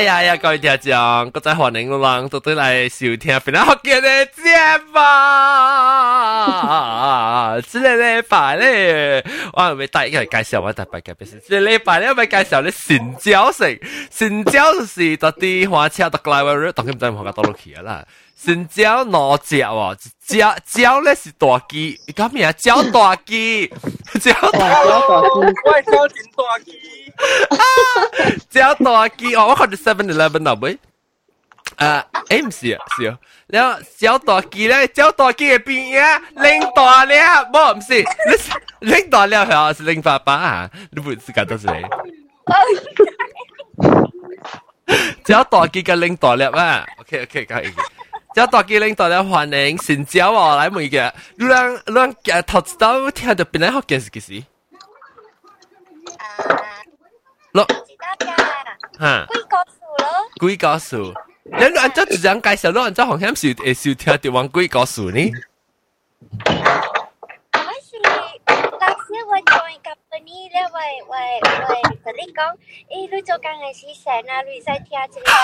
哎呀呀，各位听众，我再欢迎人到对来收听《欢乐学嘅嘅节目》。这个礼拜咧，我系咪带一个介绍我特别嘅？是这个礼拜咧，我咪介绍你新椒食，新椒是到啲花车到来话，当然唔知学个多落去啦。 新椒攞只喎，椒椒咧是大鸡，讲咩啊？椒大鸡，椒大椒大鸡，喂，椒真大鸡，椒大鸡哦，我看到 Seven Eleven 啦，喂，诶，诶唔是啊，是啊，然后椒大鸡咧，椒大鸡嘅边啊，拎大了，冇唔是，你拎大了系啊，是拎爸爸啊，你不是感到是你？椒大鸡嘅拎大了啊，OK OK，可以。 只大机领导咧欢迎新椒哦来每个，你让让诶头知道听到边嚟学件事嘅事？咯，知道㗎，吓，贵个数咯，贵个数，你按照这样介绍，你按照好像是会收听到往贵个数呢？ company 咧，喂喂喂，同你讲，诶，你做紧嘅事成啊，你使听一个啊。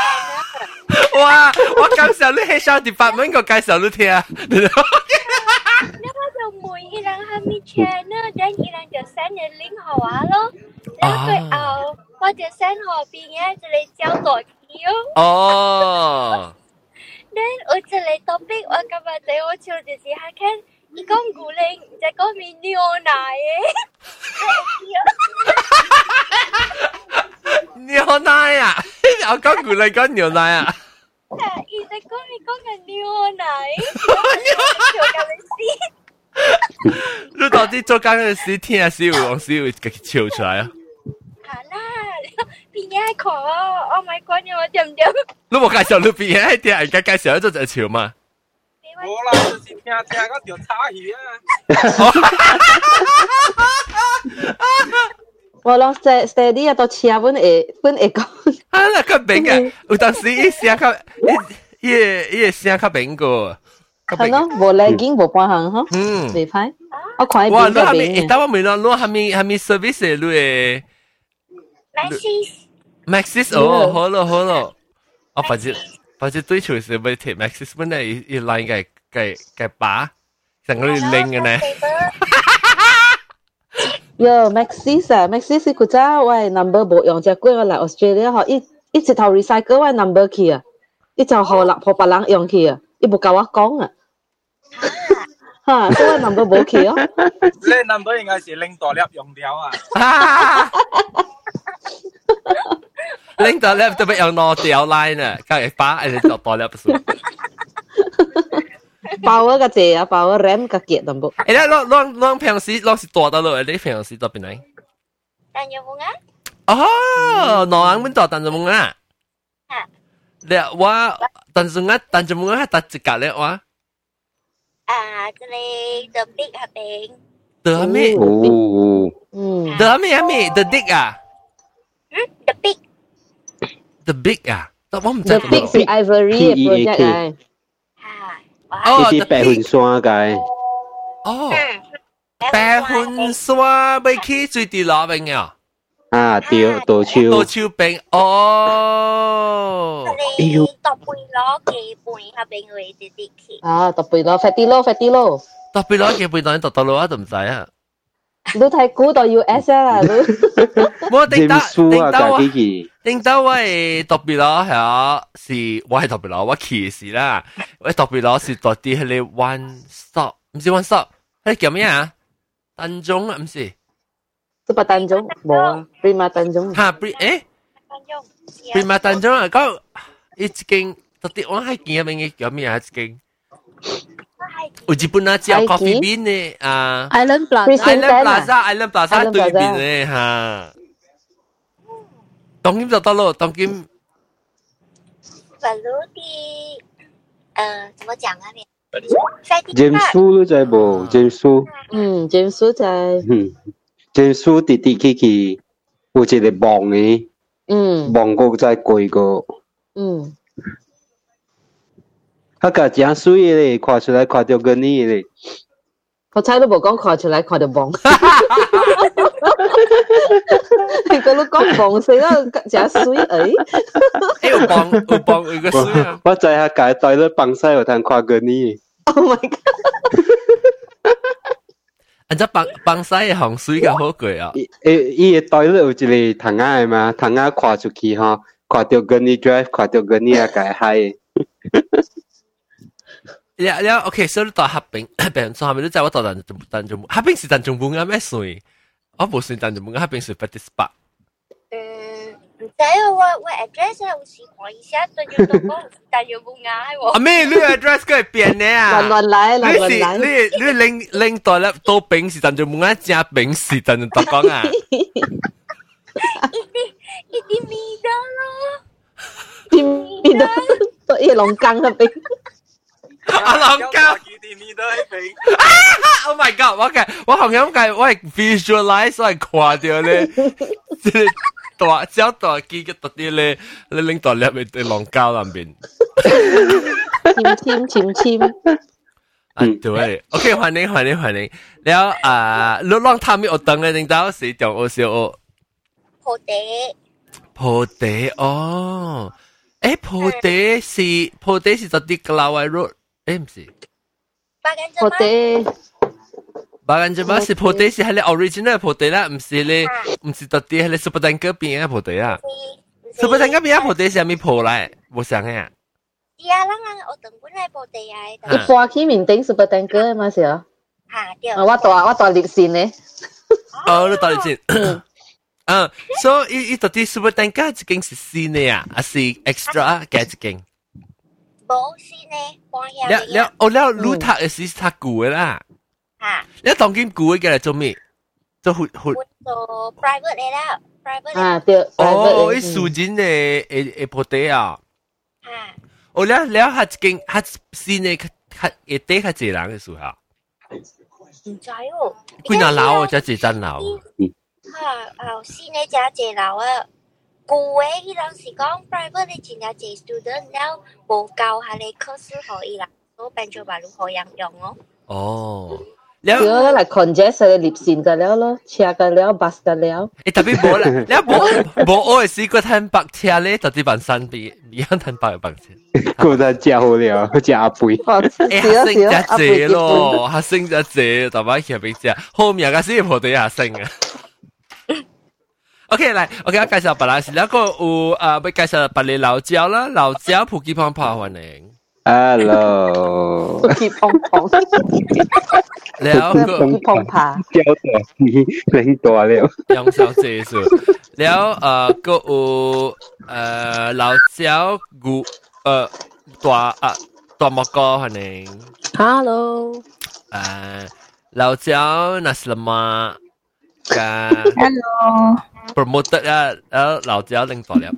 哇！我介绍你喺小 department 个介绍你听。你我就每一人下面 channel，等一人就 send 个 link 好啊咯，然后最后我就 send 后边嘅就嚟教多啲哦。哦。then 我就嚟 topic，我今日对我笑就是下看，伊 讲古灵在讲面牛奶嘅。牛奶啊！我讲古灵讲牛奶啊！伊在讲你讲紧牛奶，做紧你事。你到底做紧嘅事听下是会往是会自己笑出来啊？系啦，边嘢讲？Oh my god！你我点点？你冇介绍你边嘢听，而家介绍咗就笑嘛？ 冇啦，就是听听嗰条叉鱼啊！我谂 steady 啊，到车本会本会讲。啊，那个明啊，有当时伊声较，伊伊伊声较明个。系咯，无嚟紧无半行嗬。嗯，未歹。我看哇，你系咪？但我问你，你系咪系咪 service 你诶？Maxis。 Maxis 哦，好咯好咯。我反正 反正对象是要睇 Maxis 本来一一来嘅嘅嘅把，成个拎嘅呢。哟，Maxis 啊，Maxis 佢真喂 number 冇用只贵我嚟 Australia 嗬，一一直头 recycle 喂 number 去啊，一就学立学别人用去啊，伊冇教我讲啊。吓，所以 number 冇去哦。你 number 应该是拎大粒用掉啊。 拎大粒特别用攞掉 line 啊，梗系把诶就大粒数。包嗰个字啊，包个 RAM 个结 number。诶，你攞攞攞平时攞是大到落，你平时到边嚟？但有冇啊？哦，挪人边度但有冇啊？你我但是我但就冇系搭一格咧哇？啊，这里 the big 系边？the 咩？哦，嗯，the 咩啊咩？the big 啊？嗯，the big。 the big 啊？我唔知。 the big 是 Ivory 嘅 project 嚟。哦，呢啲白云山嘅。哦，白云山未去最地落边嘅。啊，对，稻草。稻草边哦。哎呦，搭背攞几半下边位啲啲去。啊，搭背攞，快啲咯，快啲咯。搭背攞几半当搭到路啊，都唔使啊。 你睇估到 US 啊，你。我顶到顶到啊，顶到我系特别咯，系啊，是我系特别咯，我骑士啦，我特别咯是到啲系你 one stop，唔是 one stop，系叫咩啊？丹中啊，唔是。都不丹中，冇啊，Prima 丹中。吓，Pri 诶，Prima 丹中啊，嗰一间到底我系见咩叫咩啊？ 一间。有日本啊，叫 coffee bean 呢啊 Island Plaza，Island Plaza，Island Plaza 对面呢吓。当今就得咯，当今。法鲁啲，诶，怎么讲啊？你 James Su 都在冇，James Su。嗯，James Su 在。嗯，James Su 滴滴去去，有一个网嘅。嗯。网个再贵个。 他个真水嘞，夸出来夸着个你嘞。我猜都无讲夸出来夸着崩。哈哈哈！哈哈哈！哈哈哈！你讲你讲梦水了，真水哎！哎，梦，梦，一个水啊！我在他家待了帮晒，有通跨个你。Oh my god！哈哈哈哈哈！哈哈！帮帮水的洪水噶好贵啊！诶，伊个待了有一里塘鸭嘛？塘鸭跨出去哈，跨着个你追，跨着个你也该嗨。了了，OK，所以你到合并，合并所以你知我到但但中合并是但中半啱咩水？我冇算但中半合并是 b 啲 spot。嗯，唔知啊，我我 address 有时看一下，对住到讲但系冇嗌喎。阿咩？你 address 佢系变嘅啊？乱乱来，乱你是乱来。你你拎拎到咧都丙是但中半啱加丙是但中讲啊？一啲一啲味道咯。边边度？都一龙江那边。 我諗緊幾點面都喺邊？Oh my god！我嘅我同樣計，我係 visualize，我係掛掉咧，即係大只大機嘅特啲咧，你拎到入面對浪膠入邊，簽簽簽簽。啊對，OK，歡迎歡迎歡迎。然後啊，你浪他咪我等嘅，你到時講我笑哦。破地，破地哦，誒，破地是破地是特啲嘅老外 road。诶唔是，八间啫我嘛。哋八间啫嘛，是破地是系你 original 破地啦，唔是你唔是特啲系你 super 蛋嗰边嘅破地啊，super 蛋嗰边嘅破地是系咪破嚟？冇想嘅。是啊，咱人学堂本来部地啊，一搬起面顶 super tanker 嘛是啊。吓对。啊，我大我大烈线咧。哦，你到底先。嗯，所以伊到底 super 蛋糕一间是新嘅啊，还是 extra 嘅一间？ 冇先呢，搬下了了，哦了，你读嘅是读旧嘅啦。吓，你当今旧嘅嚟做咩？做活活换做 private 嚟啦，private 啊，对。哦，伊数人嘅诶诶破地啊。吓，哦了了，下一间下新嘅较一地较济人嘅数下。唔知喎。几多楼啊？只几层楼？吓，啊，先呢只借楼啊。 旧嘅伊人是讲 private 你真系借 student 了，无教下你考试可以啦，所以变做马路可样用哦。哦，如了果嚟 congest 嘅烈线就了咯，车嘅了，bus 嘅了。诶特别冇啦，了冇冇我系试过睇白车咧，就啲扮山比一样睇白嘅白车。กูจะเจียว了，เจียวปุย 哦，诶，少下升少，一只咯，下升一只，大把骑俾只，后面嘅先破地下升啊。 OK，来，OK，我介紹白蘭氏，然後有啊，要介紹白嚟老蕉啦，老蕉普吉胖胖歡迎。Hello，普吉胖胖，然後普吉胖胖，蕉大，你大了，楊小姐是，然後啊，個有呃老蕉牛呃大啊大蘑菇歡迎。Hello，誒老蕉那是了嗎？Hello。promoter 啊，แล้ว老椒领导了，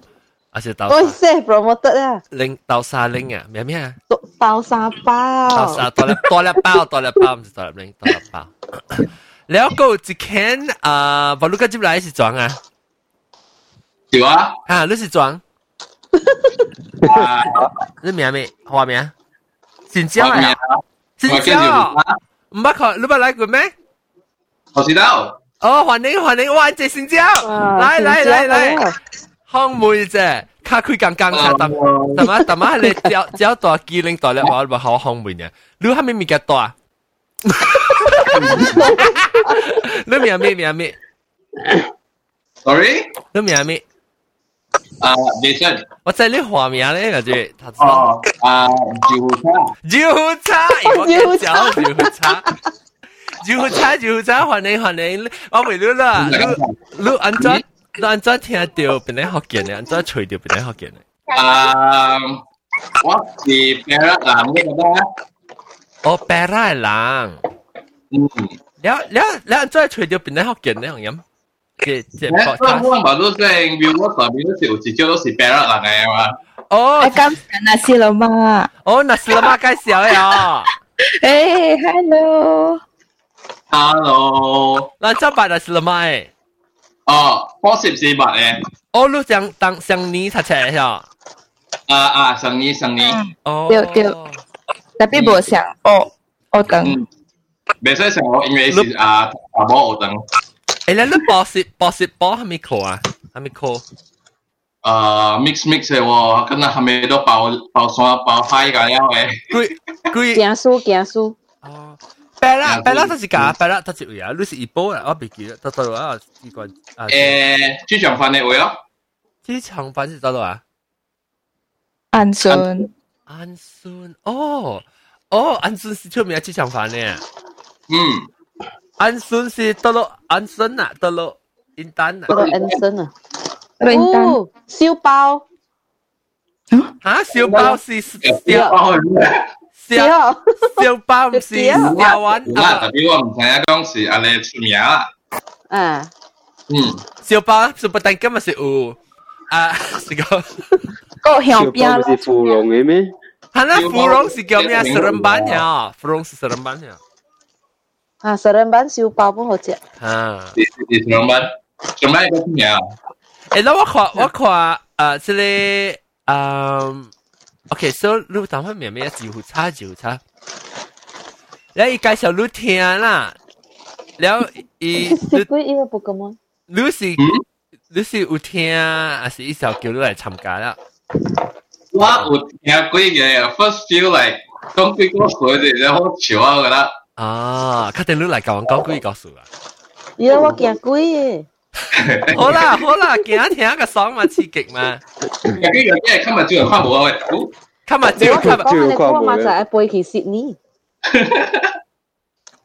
而且豆我沙识 promote 啊，领豆沙领啊，咩咩啊？包沙包。豆沙多粒多粒包多粒包唔是多粒领多粒包。แล้วก็一间啊，บอลลูก接来是装啊，有啊，啊，你是装，啊，你名咩？花名？新椒画面啊，啊，新我跟住椒啊，啊，唔捌看，你捌来过咩？我知道， 哦，欢迎欢迎，哇，这新椒，来来来来，康妹姐，卡开刚刚才等，等下等下你只只要大机灵大粒话，咪好康妹嘅，你系咪咪嘅大？你名咩名咩？ sorry，你名咩？啊，Jason，我知你化名咧，感觉他知道。哦，啊，九叉，油叉，我跟你讲 油叉，油叉油叉，欢迎欢迎，我为你啦，你你安怎你安怎听到边个福建嘅？安怎吹到边个福建嘅？啊，我是 Perak 男嘅觉得，我白拉人，嗯，了了了，安怎吹到边个福建嘅样样？嘅即系诶，我我马路上 view 我上面嗰条字叫都是 Perak 人嘅嘛，哦我刚才那些了吗？哦，那是妈介绍呀，哎，Hello， Hello，那这把那是妈诶，哦，我是唔是物嘅？哦，你上当上年才切呀，啊啊，生意生意，哦，对对特别冇想哦，我等嗯，未使想我因为是啊，啊冇学等，诶，你你博士博士博系咪课啊？ 还没 call。啊 mix mix 嘅喎，跟住后尾都爆爆山爆嗨㗎，因为贵贵行输行输，哦， 白啦，白啦，都是假，白啦，都是呀，你是一波啦，我别记了，都到啊，机个啊，诶，机场翻的位咯，机场翻是到到啊，安顺，安顺，哦，哦，安顺是出名的机场翻的，嗯，安顺是到到安顺啊，到到云丹啊，到到安顺啊，哦，小包，啊，小包是小包。小烧，小包唔是小丸嗱啊，特别我唔知影讲是安尼出名啦，啊，嗯，小包是不但今日是有啊，是个。个小向边包不是芙蓉的咩？他那芙蓉是叫咩？十人班呀，芙蓉是十人班呀。啊，十人版烧包本好食，啊，是是是上班，上班个出名，诶，那我看我看呃，这里嗯 OK，所以你等下明明就差就差，然后伊介绍你听啦，然后伊你不因为不干吗？你是你是有听，还是一首叫你来参加啦？我有听几个，first feel like 讲几个水的，然后笑啊个啦。啊，确定你来甲我讲几个数啊？有我听几个。好啦好啦，今听个爽嘛刺激嘛，有啲有啲系今日朝人翻冇啊喂，今日我朝今日。讲你讲嘛就系背去 Sydney，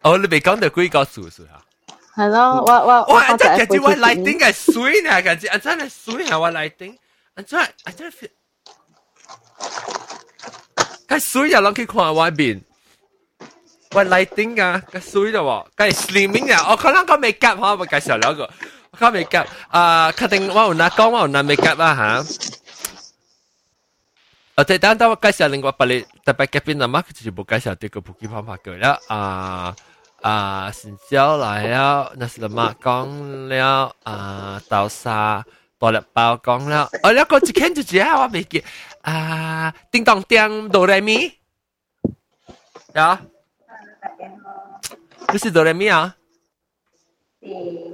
哦，你未讲到鬼告诉是啊？系咯，我我哇！我就系背去真系感觉我 lighting Sydney，系水呢，感觉啊真系水啊！我 lighting，啊真系啊真系，cái水又谂起看外边，我 lighting 啊，个水咯喎，个 slimming 啊，我可能讲未夹吓，我介绍两个， 我讲未夹啊，确定我有拿讲我有拿未夹啊吓。啊，对，等等我介绍另外一例，特别嘅边啊嘛，佢就冇介绍啲个普及方法嘅啦，啊。啊，成交来了，那是嘛讲了啊，豆沙大粒包讲了，哦，了个一看就知啊，我未记啊，叮当叮哆来咪，呀，你是哆来咪啊？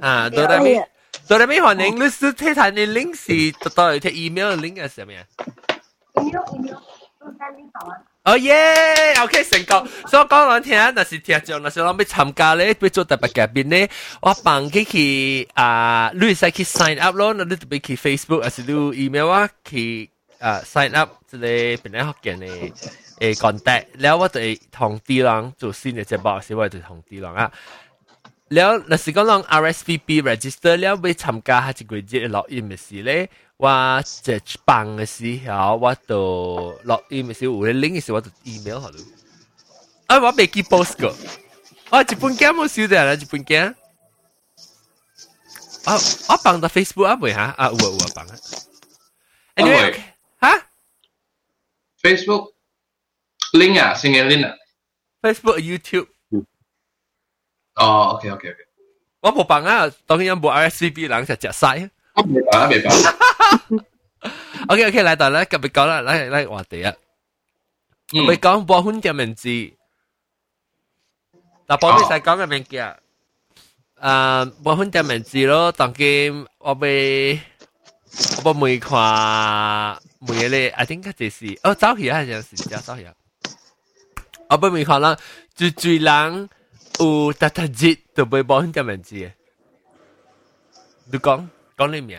啊，哆来咪， 到底咩可能？你是睇睇你 link 是得到睇 email link 係什麼？email email 都單啲好啊。哦耶！OK 成功，所以講兩聽，若是聽眾，若是諗要參加咧，要做特別嘉賓咧，我幫佢去啊，你使去 sign up 咯，你特別去 Facebook 還是你 email 啊，去啊 sign up 即個本來學嘅咧，誒 contact，然後我就同啲人做新嘅節目，是我就同啲人啊。了，若是讲讲 RSVP register 了，要参加下一個月落 in 嘅事咧，我即係辦嘅時候，我就落 in 嘅時候，有啲 link 嘅時候，我就 email 下你。啊，我未記 post 過，我一本鏡冇收到啦，一本鏡。啊，我辦到 Facebook 啊未嚇？啊，有啊有啊辦啊。Anyway，嚇？Facebook link 啊，先嘅 link 啊。Facebook、YouTube。哦，OK OK OK，我冇办啊，当然冇 RSVP 人就食晒。我明白明白。 OK OK，嚟到咧，今日讲啦，嚟嚟话题啊。嗯我讲波欢嘅名字，嗱，波你使讲嘅名叫，诶，波欢嘅名字咯。当今我被我每看每咧，I think 嗰就是哦，走起啊，有时就走起啊。我被每看啦，最最人 有特特节就被波欢嘅名字嘅。你讲讲你名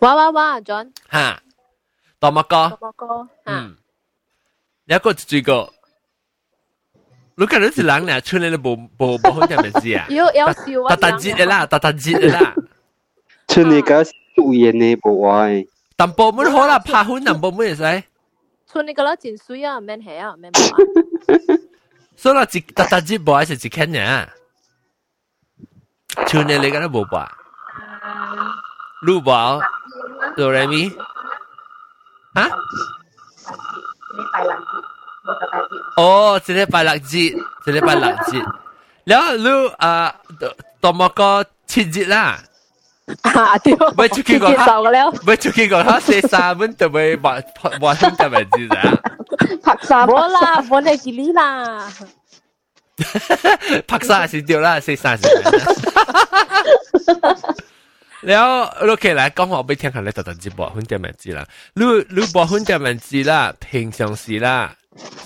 哇哇哇，John，吓，多乜歌？波哥，啊，嗯，有一个最个，你看你是人咧，出嚟都冇冇冇好嘅名字啊？要要笑啊，特特节嘅啦，特特节嘅啦，春你搞素颜呢不歪，淡薄冇好啦，拍款淡薄冇会使，村你个啦真水啊，免系啊，免冇啊， 所以วน大ราจิบตา去年จิบบอย播？哆来咪啊？哦เนียชูเนเรก็ได้โบว์บ่อ 啊对，喂出去个接受嘅了，喂，出去个他写三蚊就会话话听嘅名字咋？拍沙冇啦，冇你吉利啦，拍三是掉啦，写三是。 แล้วโอเค啦，讲我俾听下你特特接播款点名字啦，你你播款点名字啦，平常时啦，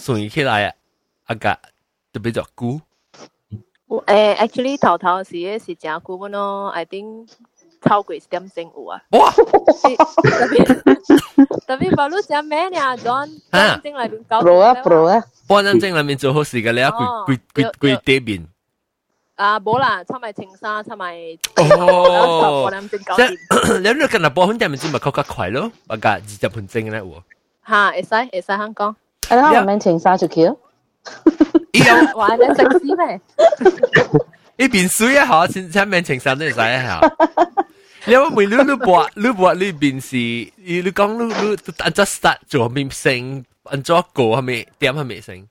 顺起来啊，啊个特别就估，诶，actually 头头是嘅是正久本咯，I think 超过点正有啊。哇！特别特别把你正咩呢？John，啊正里边搞 pro 啊 pro 啊，半阵正里面做好事嘅，你一哦跪跪跪跪地面，啊，冇啦，出埋情沙，出埋哦我谂正搞即掂。系你如果嗱播款点名字咪较较快咯，啊个二十分钟咧喎，吓，会使会使香港，哎，那我们请沙就去了。伊有哇，你食屎咩？伊边水啊，吓，先请名情上都系使啊吓。 你话每你你播你播你边是，你你讲你你按咗 start 做面声，按咗个系咪点系咪声？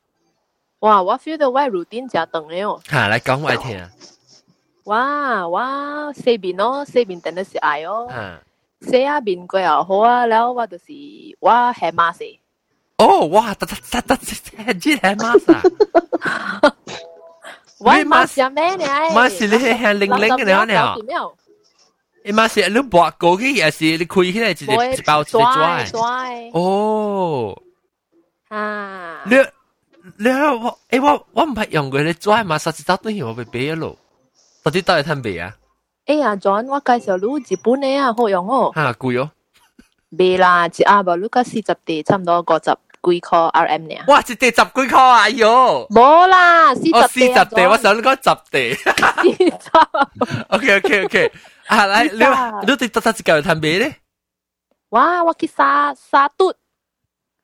哇，我 feel 到我 routine 就长了。吓，嚟讲我听啊！哇哇，四边咯，四边等的是爱哦。吓，四啊边个又好啊，然后我就是我系马死。哦，哇，得得得得，系知系马啥？我马是咩呢？马是你系系零零嘅你讲啊？ 呢？伊马是你播个嘅，也是你开起来直接一包直接抓。拽哦，啊！你你我诶我我唔系用过你抓嘛，实际走对我被俾咗咯。到底到底睇未啊？哎呀，John，我介绍你日本嘅啊，好用哦。吓，贵哦！未啦，一阿伯你个四十地，差唔多五十 几块 RM 呢。哇，一地十几块啊！哎呦，冇啦，四哦，四十地。十地，我想你讲十地。四十。 OK OK OK，啊，嚟你你对得得一嚿睇未咧？哇，我去沙沙嘟，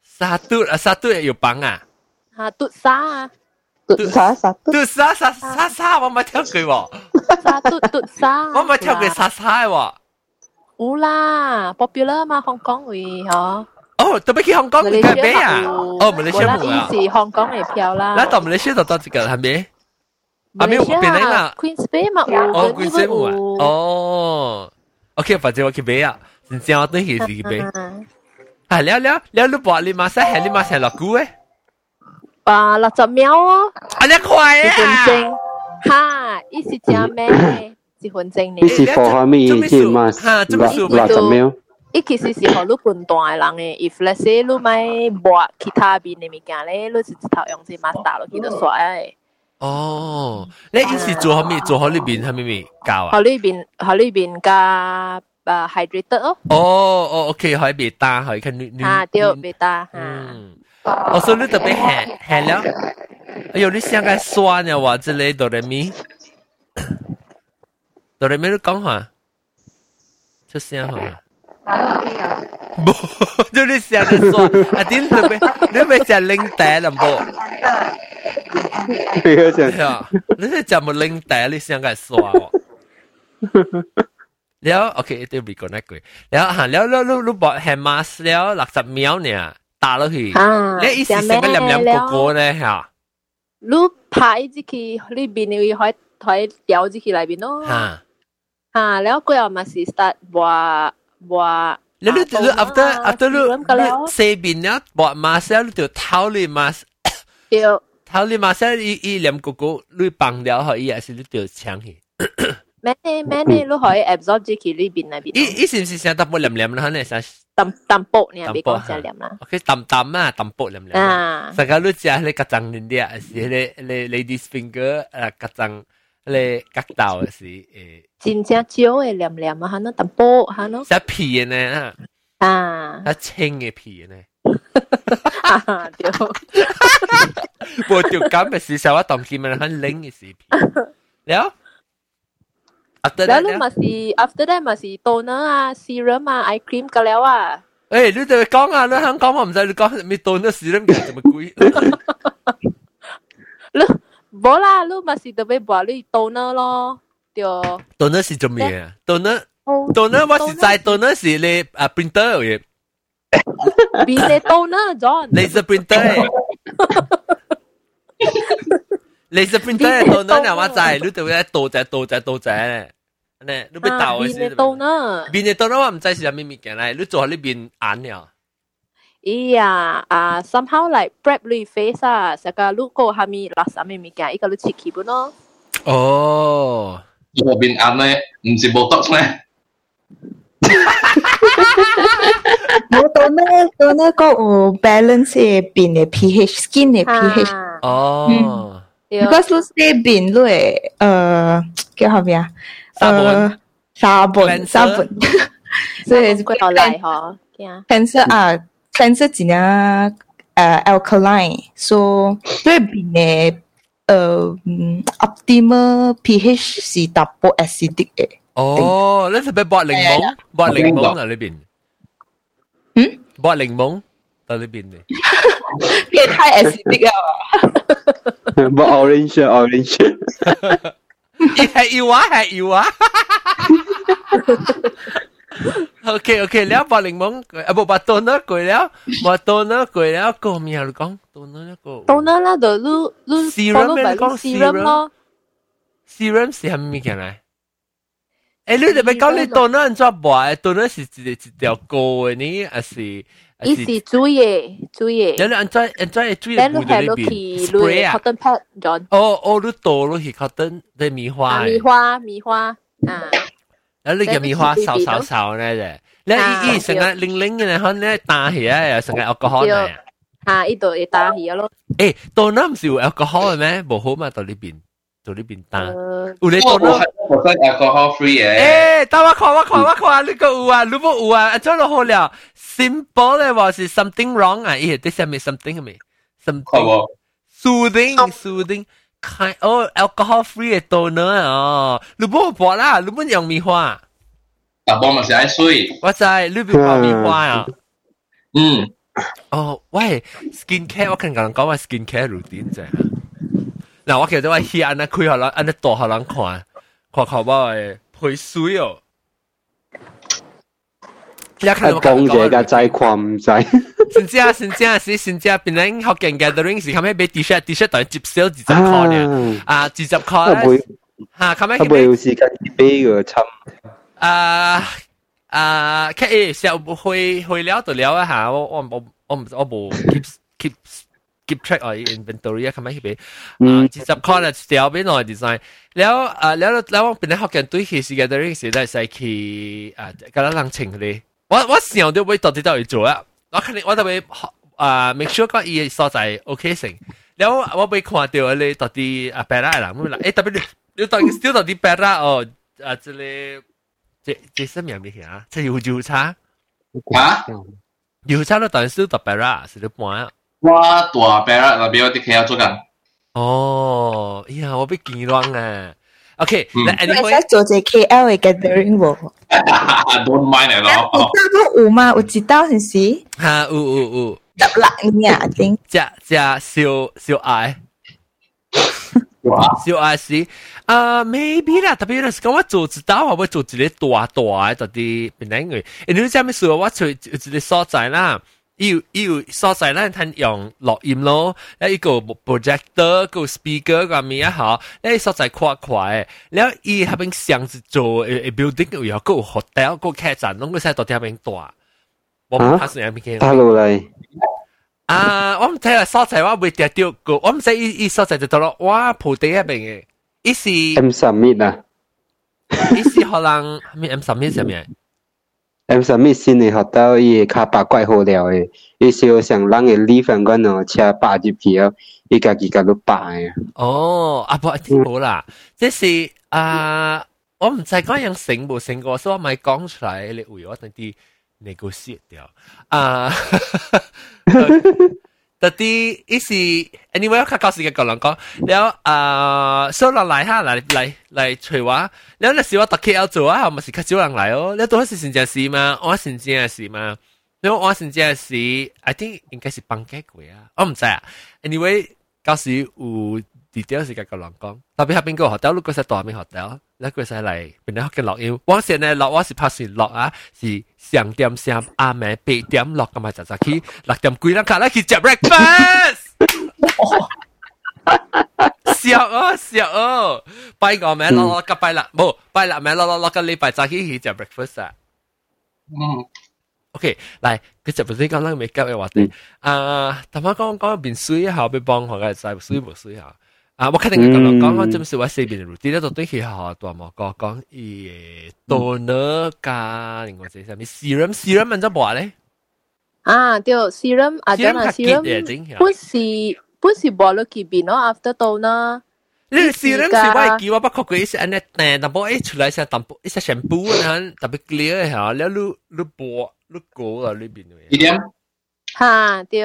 沙嘟啊，沙嘟有帮啊！吓嘟沙啊，嘟沙沙嘟，嘟沙沙沙沙，我冇听过喎，沙嘟嘟沙。我冇听过沙沙喎。有啦，popular 嘛，香港会嗬。 哦，特别去香港你睇咩啊？哦，马来西亚冇啊。是香港嘅票啦。那到马来西亚就到这个系咪？啊，没有变嚟啦。 Queen's Bay 嘛有。哦，Queen's Bay 冇啊。哦，OK，反正我去买啊，真正我都系去买。啊，了了了，你播你马上系你马上落股诶。啊，六十秒哦。啊，你快一分啊！钟，哈，伊是正咩？一分钟呢？你是放下面即嘛六十秒。 伊其实是互你分段嘅人嘅。If let's say 你咪播其他边嘅物件咧，你是直头用只 master 落去就刷诶。哦，你意思做好咩？做好呢边系咪咪教啊？互呢边互呢边加啊 hydrated 哦。哦哦，OK，可以别打，可以看你你。啊，对，别打哈。嗯。我说你特别咸咸了，哎呦，你想个酸呀话之类哆来咪，哆来咪你讲下，出声下。 冇，就你想个酸，啊点特别，你咪食零蛋啦冇？你嗰阵系啊，你系食冇零蛋，你想个酸喎。แล้วโอเคเดี๋ยวบีก่อนนะกุยแล้วหันแล้วแล้วลูกลูกบอกแฮมมาสแล้วหลักสับเมียวเนี่ย打落去，你意思成个黏黏个个咧吓？你排之期呢边你可以可以掉之期里边咯。吓吓，แล้วก็又嘛是 start ว่าว่า แล้ว你你 after after 你你四边เนี่ยบอกมาเสีย你就偷你มา เดียว 偷 buat Lalu tu after after lu, lu say binya buat masa lu tu tahu lu mas. Tio. Tahu lu masa i i lem kuku lu bang dia ho i asli lu tu chang hi. Many many lu ho absorb ji ki lu bin na bin. I i sim sim sang tapo lem lem lah ne sa. Tam tampo ni abi kong sa lem lah. Okay tam tam ah tampo lem lem. Ah. Sekarang lu jah le kacang ni dia asli le le ladies finger kacang. Uh, 争你格豆是诶。真正少嘅黏黏啊，吓喏淡薄吓喏。食皮嘅呢？啊，啊青嘅皮呢？啊对。无条咁嘅事，成日当见咪很冷嘅事皮。了。แล้วลูกมาสี after that มาสี toner อ่ะ serum อ่ะ eye cream ก็แล้วอ่ะ 诶，你哋讲啊，你香港我唔使你讲，咪到那时咧，咁咪贵。你 冇啦，你嘛是特别话你 toner 咯，对。到那是做咩啊？到那到那我是在到那是你啊 printer 嘅。变你 toner John。 laser printer。laser printer 到那嗱我在，你就要倒只倒只倒只咧。呢，你俾倒嘅时。到呢？变你到那我唔知是啥物物件嚟，你做喺呢边眼了。 伊呀啊，somehow like prep 你 face 啊，成个如果系咪垃圾物物件，伊个你切起本咯。哦，后边眼咧，唔是 botox 咧。 我到那到那个有 balance 嘅边嘅 pH skin 嘅 pH。啊，哦，对 because 你洗边你会诶叫咩啊？沙本呃沙本 Cleanser 沙本，所以过到嚟嗬，惊 cleanser 啊 cleanser 真系诶 alkaline，so 对边嘅诶嗯 optimal pH 是 double acidic 嘅。哦，你特别剥柠檬，剥柠檬喺呢边。嗯，剥柠檬喺呢边嘅。变太 acidic 啊！冇 orange orange，系要啊，系要啊。 OK OK，了把檸檬，啊不把 donut 攰了，把 donut 攰了，個咩嚟講？donut 一個 donut 啦，就 lu lu serum 咪講 serum 咯，serum 是係咩嘢嚟？誒，你哋咪講你 donut 做乜？donut 是一一條膏嘅呢，還是？伊是煮嘢，煮嘢。然後按在按在煮嘢糊喺裏邊，spray 啊，cotton pad 哦哦，你倒落去 cotton 嘅棉花，棉花棉花啊。然後你入面花掃掃掃呢啫，你依依成日零零嘅，可能打起啊，又成日 alcohol 呢。嚇！依度會打起咯。誒，到那唔是有 alcohol 嘅咩？冇好嘛，到呢邊，到呢邊打。有你到那。我真 alcohol free 嘅。誒，等我看，我看，我看，呢個有啊，如果有啊，做落好了。Simple 咧，話是 something wrong 啊，依啲上面 something 係咪？Something soothing，soothing。soothing soothing。kind 哦，alcohol free 嘅到呢哦，你冇播啦，你冇用棉花，但帮咪是爱水。我知你唔播棉花啊。嗯，哦，喂，skin care 我跟人讲话 skin care routine 啫。嗱，我其实我 h 安尼开下人，安尼大下人看，看看我嘅配水哦。 你看我讲嘢嘅仔看唔使，真正真正是真正，边人学见 gathering 是后尾俾 T-shirt T-shirt 等接销二十块呢，啊二十佢块会咧，吓后尾佢会有时间俾个差。啊啊，佢诶时候会会了就了一下，我我我我唔我冇 keep keep keep track 我 inventory 啊，咁样去俾啊嗯二十块咧掉俾我 design，แล้ว啊แล้วแล้วเป็น学见对其时 gathering 时都系使去啊，嗰啲人情佢哋， 我我想到會到底到去做啊，我肯定我特別啊，make sure 講伊所在 OK 成，然後我會看到你到底啊 para 啦，冇啦，誒特別你你到 still 到底 para 哦啊，這裡這這什麼名啊？這有油茶啊？油茶都到底 still 到 para 是你半啊？我大 para 那邊我啲睇下做緊。哦，哎呀，我被驚亂啊！OK，嗯那你 anyway，使做只 KL 嘅 gathering 喎。 don't mind 嚟有咯。都有吗？有知道是时哈，有有有，十六年啊，定只只小小爱，哇，小爱是啊，maybe 啦，特别有时讲我做知道我会做一个大大嘅，到底边两个？因为这样说我做一个所在啦。 伊有伊有所在，咱通用錄音咯。咧伊個 projector、個 speaker 個物啊吼，咧所在看看誒。了伊下邊箱子做誒 building 又個 hotel 個客棧，攏個使到啲下邊大。我唔怕算下邊嘅。打落嚟啊！我唔睇下所在，我未掉掉過。我唔使伊伊所在就到咯。哇，蒲地下邊嘅，伊是 M 三米啊！伊是可能咩 M 三米上面？有什么新的学到伊卡八怪好料的，伊小想咱个李凡官哦，车八入去哦，伊家己家都八的。哦，阿伯听好啦，这是啊、我唔知讲样成不成过，所以我咪讲出来，你为我等啲你估 shit 掉啊。第一是，anyway，较搞事嘅个人讲，了啊，少人来哈，来来来找我，了那是我特 K L 做啊，咪是较少人来哦，了都是真正是嘛，我真正是嘛，了我真正是，I think 应该是放假过啊，我唔知啊，anyway，到时有 detail 是嘅个人讲，特别喺边个 hotel，如果是大名 hotel。校，你佢使嚟边啲学嘅录音，我先呢录我是拍算录啊，是上点上阿妹八点录咁咪就就去六点几人卡咧去食 breakfast。笑哦笑哦，拜个名攞攞个拜啦，冇拜啦名攞攞攞个礼拜就去去食 breakfast 啊。嗯， OK，嚟，佢就唔使讲啦，未急嘅话题。啊，头先讲讲变水下，俾帮学嘅就系水冇水下。 啊，我肯定同人讲，我真是我四边 routine 咧，就对佢学大毛讲讲伊 toner 加另外只啥物 serum serum 问咗话咧啊，对 serum 啊，真系 serum 本是本是无落去边咯，after toner。你 serum 是我记我不过佢是安尼淡，但系一出来是淡薄，一些 shampoo 啊，特别 clear 吓，แล้วลูลูบัวลูโก啊里边嘅。一点。吓，对。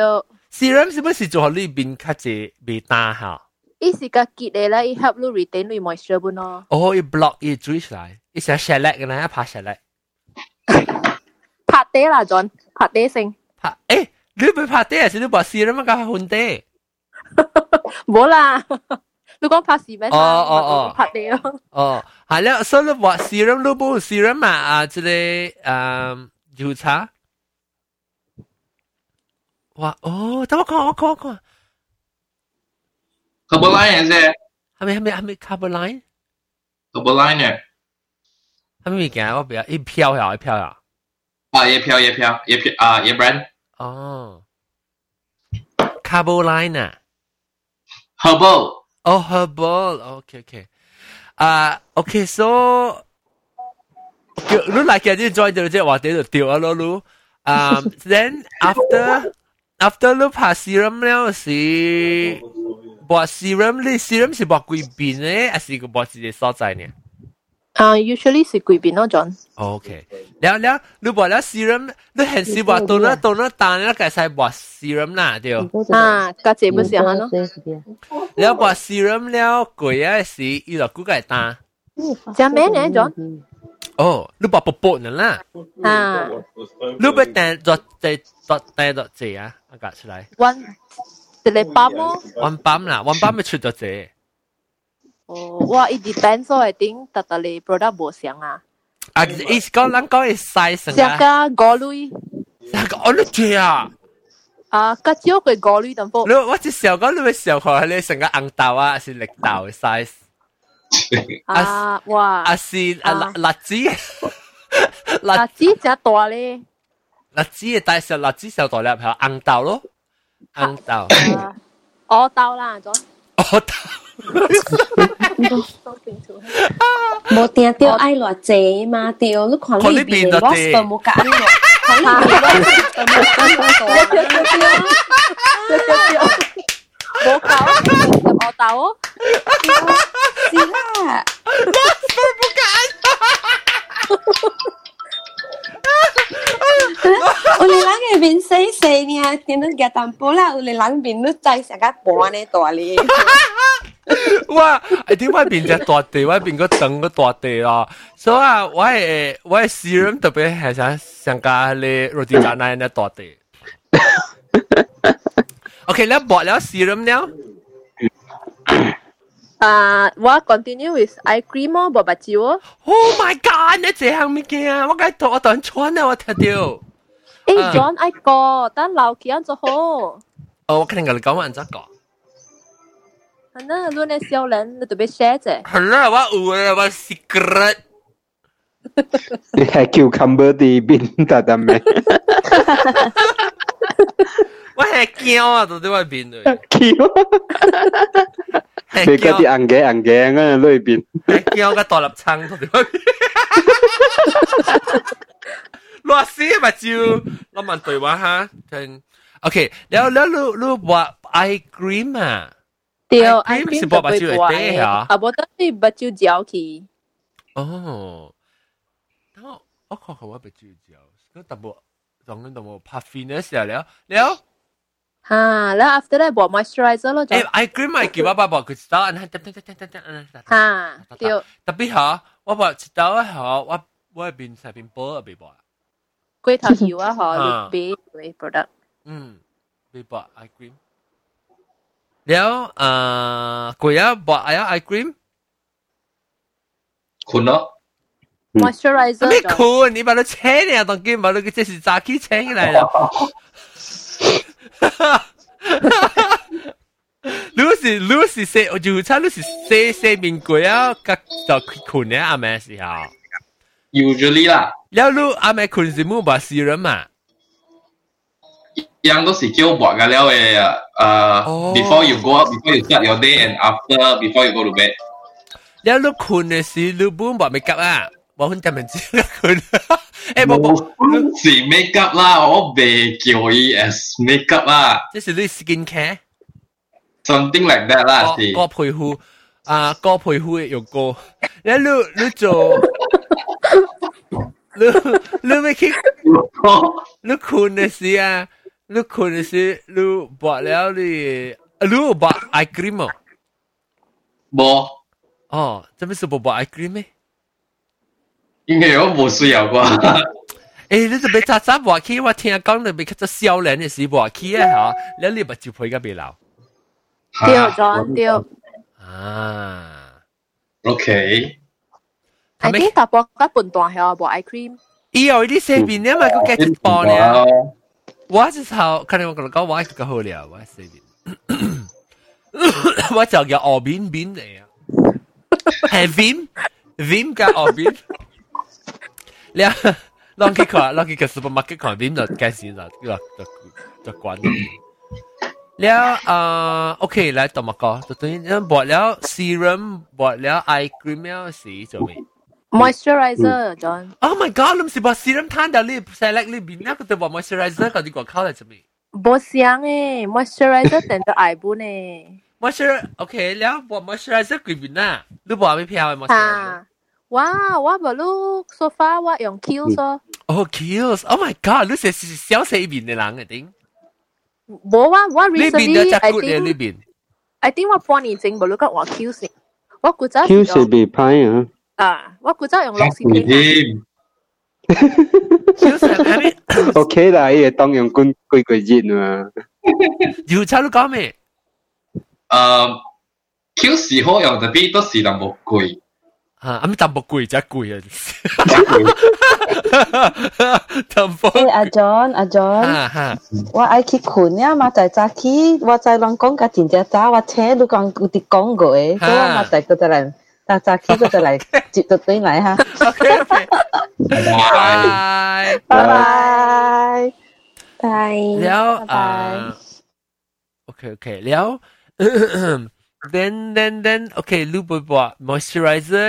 serum 是不是做好里边较济未打吓？ 伊是个结嚟啦，伊 help 你 retain 你 moisture 本咯。哦，伊 block 伊水出来，伊成 shellac 嘅呢，拍 shellac。拍地啦，John，拍地先。拍，诶，你唔拍地啊？是你把 serum 咁换地？冇啦。你讲拍视咩？哦哦哦，拍地咯。哦，系啦，所以你话 serum 都冇 serum 嘛啊，即系诶油茶。哇哦，等我讲我讲我讲。 Carboline 啫，系咪系咪系咪 carboline？carboline 嘅。系咪物件？我比较一飘呀一飘呀。啊，一飘一飘一飘啊，一 brand。哦，carboline 啊。 Herbal。Oh, herbal. Okay, okay. Uh, okay, so 你嚟嘅啲 join 到即系话啲就掉啊咯，你。Um, then after after 你拍 serum 了是， 博 serum 你 serum 是博贵邊咧，還是個博自己所在呢？啊，usually 是貴邊咯，John。OK，了了，你博了 serum，你很少博到那到那單那個係博 serum 啦，對。啊，家姐不是嚇咯。了博 serum 了貴啊，是伊落估計單。就咩呢，John？哦，你博博博呢啦。啊，你博但做在做在做字啊，我搞出來。One。一个泵咯。 one 泵啦，one 泵咪出到这。哦，哇！伊 depends 所系点，特特你 product 无相啊。啊，伊是讲咱讲嘅 size 啊。成个五类。成个我都知啊。啊，较少佢五类淡薄。你我只时候讲你咪时候看你成个红豆啊，是绿豆嘅 size。啊，哇！啊是啊辣子。辣子只大咧。辣子嘅大小，辣子小大粒系红豆咯， Ờ. ăn tàu. Ô tàu là rồi ô tàu. Một tiếng tiêu ai loa chế mà tiêu lúc khoảng lý biển boss bờ một cái ăn rồi khoảng lý biển boss bờ một cái ăn rồi tiêu tiêu tiêu tiêu. Tiêu tiêu bố cáo. Ô tàu gì là boss bờ một cái ăn 我哋冷嘅面死死呢，點都夾淡薄啦，我哋冷面都制成間薄呢度咧。哇！啲外邊隻大地，外邊個凳個大地咯，所以啊，我係我係私人特別係想想加你落地加奶呢大地。OK，你薄了私人了。啊，我 continue with eye cream 哦，冇白蕉哦。 Oh my god！你这样物件，我该读我当穿啊！我听到。诶，John，爱个，等留起安就好。哦，我肯定同你讲话唔得个。系啦，你呢少人，你特别 share 啫。系啦，我有啊，我 secret。你系 cucumber 啲边得得咩？我系惊啊，到底我边嚟？惊。 你嗰啲硬嘅硬嘅嗰里边。惊个大粒撑到底我边？乱死咪照，我问对话哈，听。OK，แล้วแล้วลูลูว่า eye cream อ่ะ 对，eye cream 是播白蕉嚟嘅吓。啊，冇得你白蕉嚼起。哦，我我确实我白蕉嚼，嗰特别仲嗰度 puffy 呢时候了了。 吓，แล้ว after that 播 moisturizer 咯。诶，eye cream 咪叫我爸爸佢知道，然后等等等等等等。吓，对。特别吓，我爸知道啊吓，我我系边系边波啊边波啊。龟头油啊，嗬，你俾 product。嗯，俾博 eye cream。แล้วเอ่อกูอยากบอกอะไร eye cream คุณเนาะ moisturizer ไม่คุณ你把它切呢当然把那个这是炸鸡切起来了 Lucy Lucy 说，我就差 Lucy 说说名贵啊，甲就去困咧阿妹时候。Usually 啦，了如阿妹困是木把死人嘛。yang tu si kau buat kalau eh uh, oh. before you go out before you start your day and after before you go to bed. Lalu kun si lu bun buat makeup ah. 时，你本冇 make up 啊？我很根本知困。诶，冇冇，是 make up 啦，我未叫伊 as make up 啦。即是你 skin care。 something like that 啦，是。个皮肤啊，个皮肤用过，你你你做。你你咪去，你困嘅时啊，你困嘅时，你拔了你，你有拔 eye cream 冇？冇。哦，这边是冇拔 eye cream 咩？ 应该有冇需要啩？诶，你就俾早早拔起，我听讲你俾佢只少年嘅时拔起啊吓，你你咪就配个别流。对咗对。啊，OK。 I think 大波嗰半段系我部 eye cream。以后啲四边咧咪个几一磅咧？我就头，可能我讲讲我系个好料，我系四边，我就叫鹅边边嚟啊，系 Vim Vim 加鹅边， 你啊，攞去看，攞去个 supermarket 看 Vim 就介绍就就就就关。แล้วอ่าโอเคแล้วต่อมาก็ตัวนี้บดแล้วซีรัมบดแล้วไอครีมแล้วสีจะมี moisturizer John Oh my god 你唔是把 serum 摊到你 select 你边那个对话 moisturizer 嗰啲广告嚟做咩？冇想诶，moisturizer 定到爱本诶。 moisturizer OK แล้วบอก moisturizer กี่边啊？你บอกไม่เพียว moisturizer ว้าวว่าบอกลูก 哇，我冇碌 sofa，我用 Kills 哦。哦 Kills，Oh my God，你是是小西邊嘅人嚟定？冇啊，我 recently I think I think 我半年前冇碌過我 Kills，我估真 Kills 被拍啊。啊，我估真用六十片。OK 啦，呢個當用軍貴貴熱嘛。要差都講咩？誒，Kills 好用，特別都是人冇貴。啊，咁淡薄贵真系贵啊！淡薄。诶，阿 John，阿 John，我爱去困呀嘛，在早起，我在乱讲个真正早，我听你讲有啲讲过诶，所以我嘛在嗰度嚟。大早起嗰度嚟接到对嚟哈。拜拜拜拜拜。แล้วอ่าโอเคโอเคแล้ว then then then โอเครูปบอก moisturizer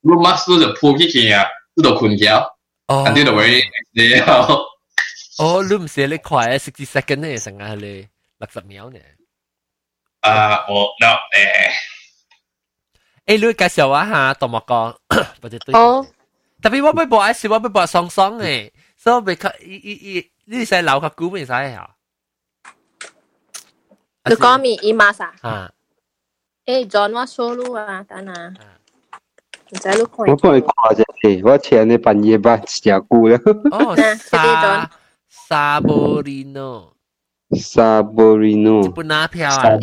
你嘛事就铺起去啊，你就困觉，哦，你就会你后。哦，你唔是你快啊，sixty second 呢，成日你六十秒呢。啊，我 no 诶，诶，你介绍一下动物讲，或者对。哦。特别我俾播一时，我俾播双双诶，所以我俾佢，依依依，呢使留个股唔使啊。你讲咪姨妈啥？啊。诶，John 我 show 你啊，等下。 唔使你看。我帮你看一下，我前日半夜把食股了。哦，沙沙波利诺。沙波利诺。本拿票啊。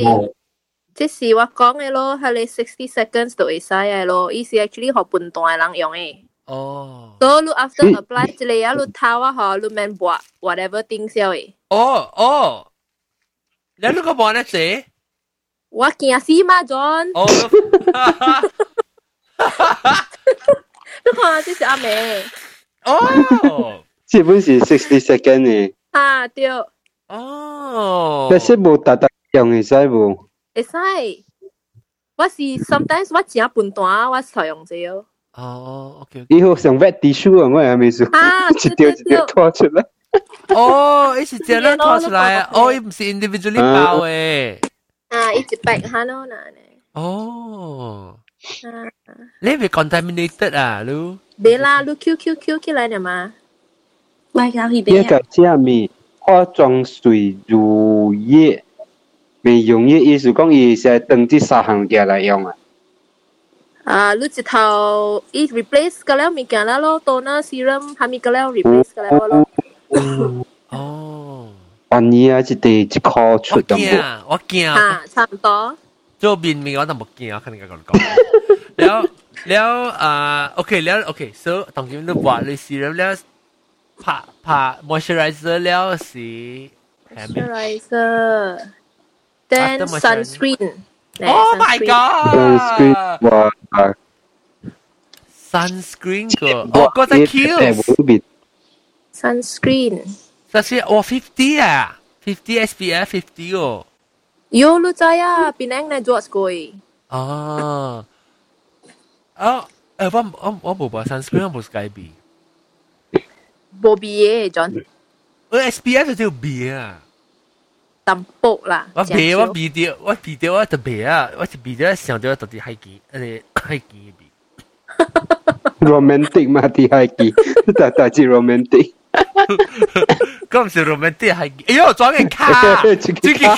即是我讲嘅咯，系你 sixty seconds 就会使嘅咯，伊是 actually 学半段嘅人用嘅。哦。所以你 after apply 一个啊，你头啊，嗬，你免播 whatever things 嘅。哦哦。你呢个播呢字？我惊死嘛，John。哦。 哈哈哈，看，这是阿美。哦，基本是 sixty second 呢。啊，对。哦。但是无达达用会使无？会使。我是 sometimes 我只阿段蛋，我常用这个。哦，OK，以后想买 T 恤，我也没说。啊，一条一条拖出来。哦，你是这样拖出来？哦，伊毋是 individually 包诶。啊，一直摆哈喽拿来。哦。你系 contaminated 啊，你？别啦，你 Q Q Q 起来的嘛。买到去边？一个下面化妆水、乳液、美容液，意思讲伊是登记三项嘢嚟用啊。啊，你一头伊 replace 个了物件啦咯，toner serum 系咪个了 replace 个了咯？哦。哦， 安尼啊，一地一箍出咁惊，我惊，吓，差唔多。做面面我都冇惊，我肯定咁讲。 แล้วแล้วอ่าโอเคแล้วโอเค so ต้องกินรูปว่าเลยสีแล้วแล้วผ่าผ่า moisturizer. แล้วสี moisturizer. then sunscreen oh my god! Sunscreen ว่า sunscreen ก็โอ้ก็จะคิว sunscreen. Sunscreen โอ้50อ่ะ50 SPF 50 oh. ยูรู้ใจอ่ะปีนังในจวดสกุยอ๋อ 哦诶我我我冇把 sunscreen 我冇 sky B 冇 B 嘅 John 我 SPF 就 B 啊淡薄啦我 B 我 B 掉我 B 掉我特别啊我是 B 掉想到到底系几诶系几 B romantic 嘛啲系几但但系 romantic 嗰唔是 romantic 系哎呦装嘅卡自己卡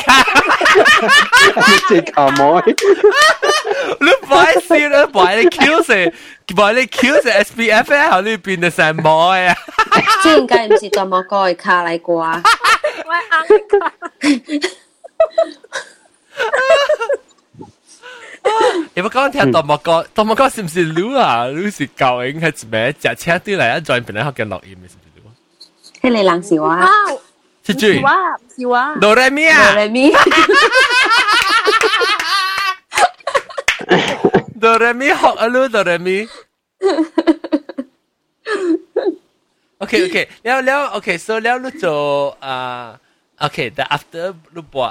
你卡妹你摆先啦摆你 Q 成摆你 Q 成 SPF 咧后呢边就成妹啊即系计唔是咁我个卡嚟啩喂硬卡你冇讲听大幕哥，大幕哥是唔是女啊？女是教应系咩？只车啲嚟一再边咧学嘅录音嘅是唔是 ให้เลยลังสิวะอ้าวชิจุยสิวะสิวะโดเรมิอาโดเรมิโดเรมิฮอกอลูโดเรมิโอเคโอเคแล้วแล้วโอเคโซแล้วลูกโจอ่าโอเคแต่ after ลูกบัว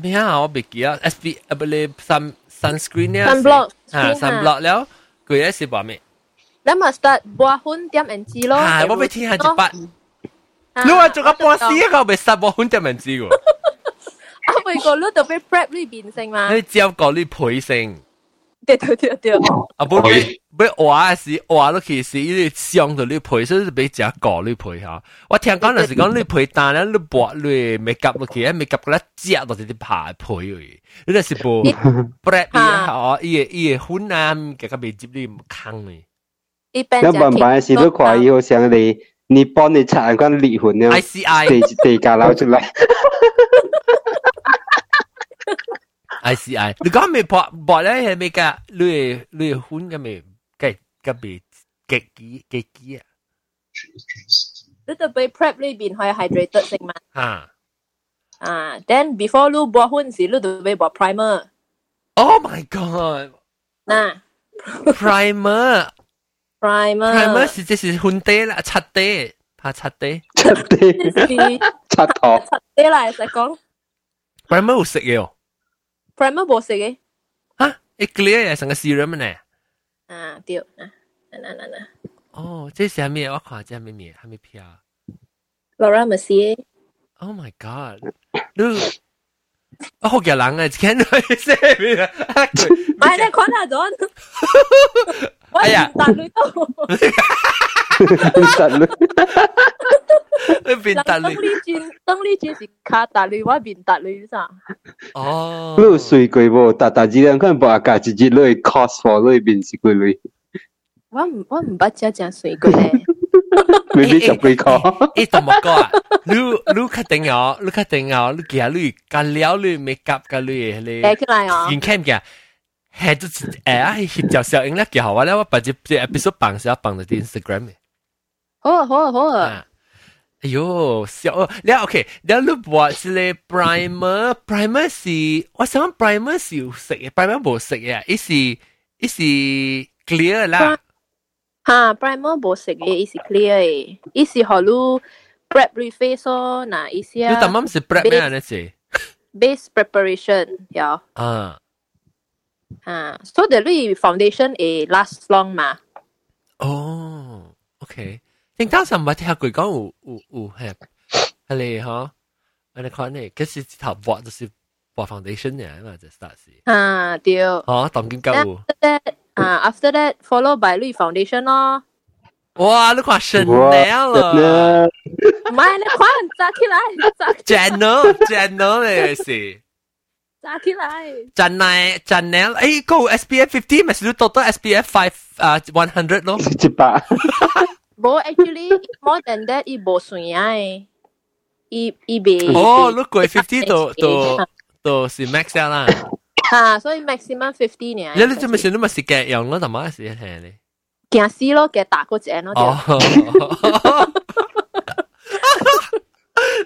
ไม่เอาไม่กี่ยว SB อเบลีซันซันสกรีนเนี่ยซันบล็อกฮะาซันบล็อกแล้วกูยังสิบอกไม่แล้วมา start บัวหุ่นเตรียมแอนจีโร่ฮะาว่าไปที่ฮันจิปัด 你話做個半死一個咪十個款就唔知喎。啊，每個都特別 prep 呢變性嘛？你只有講呢倍性。對對對對。啊，不俾俾話是話落去是呢相到呢倍，所以俾只講呢倍嚇。我聽講就是講呢倍，但係呢薄呢未夾落去，未夾嗰粒隻落去啲排倍嘅。呢是部 prep 嘅，哦，依個依個款啊，夾個未接呢唔坑嘅。一般。一般般是都快要上嚟。你你帮你查关离婚了，ICI 地地价捞出来。 ICI，你讲未博博咧系咪㗎？你你款嘅未计嘅未几几几几啊？你特别 prep 呢边可以 hydrated 性嘛？吓啊，then before 你播款时，你特别播 primer。 Oh my god！嗱 primer primer primer 是即系款底啦，擦底，怕擦底，擦底，擦头，擦底啦，实讲 primer 有食嘅哦。 primer 冇食嘅。吓，一 clear 嘅成个 serum 呢？啊，对，嗱嗱嗱嗱。哦，这是咩？我看这咩咩，系咩片？Laura Mercier。 Oh my god！你 好嘅人啊，見到寫咩啊？哎，你看下咗。哎呀，大女都。大女。你變大女。當呢轉，當呢轉是卡大女，我變大女咋？哦。你有睡過無？大大隻人可能把家自己攞 cos for 裏邊是幾類。我唔我唔捌只正水過咧。未必十几个。诶，同埋讲啊，你你确定哦？你确定哦？你见你干了你 make up 嘅你你。诶，起来哦。见 cam 嘅。系都诶啊！协调效应咧，几好啊！咧我把只只 episode 放时放到啲 Instagram 嘅。好啊好啊好啊！哎呦，笑哦！你 OK，你你话是咧 primer，primer 是我想 primer 是有食嘅，primer 冇食嘅，伊是伊是 clear 啦。 吓，primer 冇食嘅，伊是 clear 嘅，伊是学你 prep reface 咯，嗱，意思啊。你啱啱是 prep 咩咧？是 base preparation 有。啊。啊，so the 你 foundation 会 last long 嘛？哦，OK，正当时唔系听佢讲有有有系系你嗬，你看呢，其实头画就是画 foundation 嘅嘛，就 start 是。啊，对。哦，当见够。 啊，after that follow by 你 foundation 咯。哇！你看 Chanel 啊，唔系你看扎起来，扎。 Chanel Chanel 咧是。扎起来。真系 Chanel，诶个 SPF fifty 咪是到到 SPF five 啊 one hundred 咯。一百。冇 actually more than that，伊冇算啊诶。 一一边。哦，你贵 fifty 到到到是 max 啦。 吓，所以 maximum fifty 呢。你你做咩事？你咪是嘅用咯，同埋是系你。惊死咯，嘅打个井咯。哦。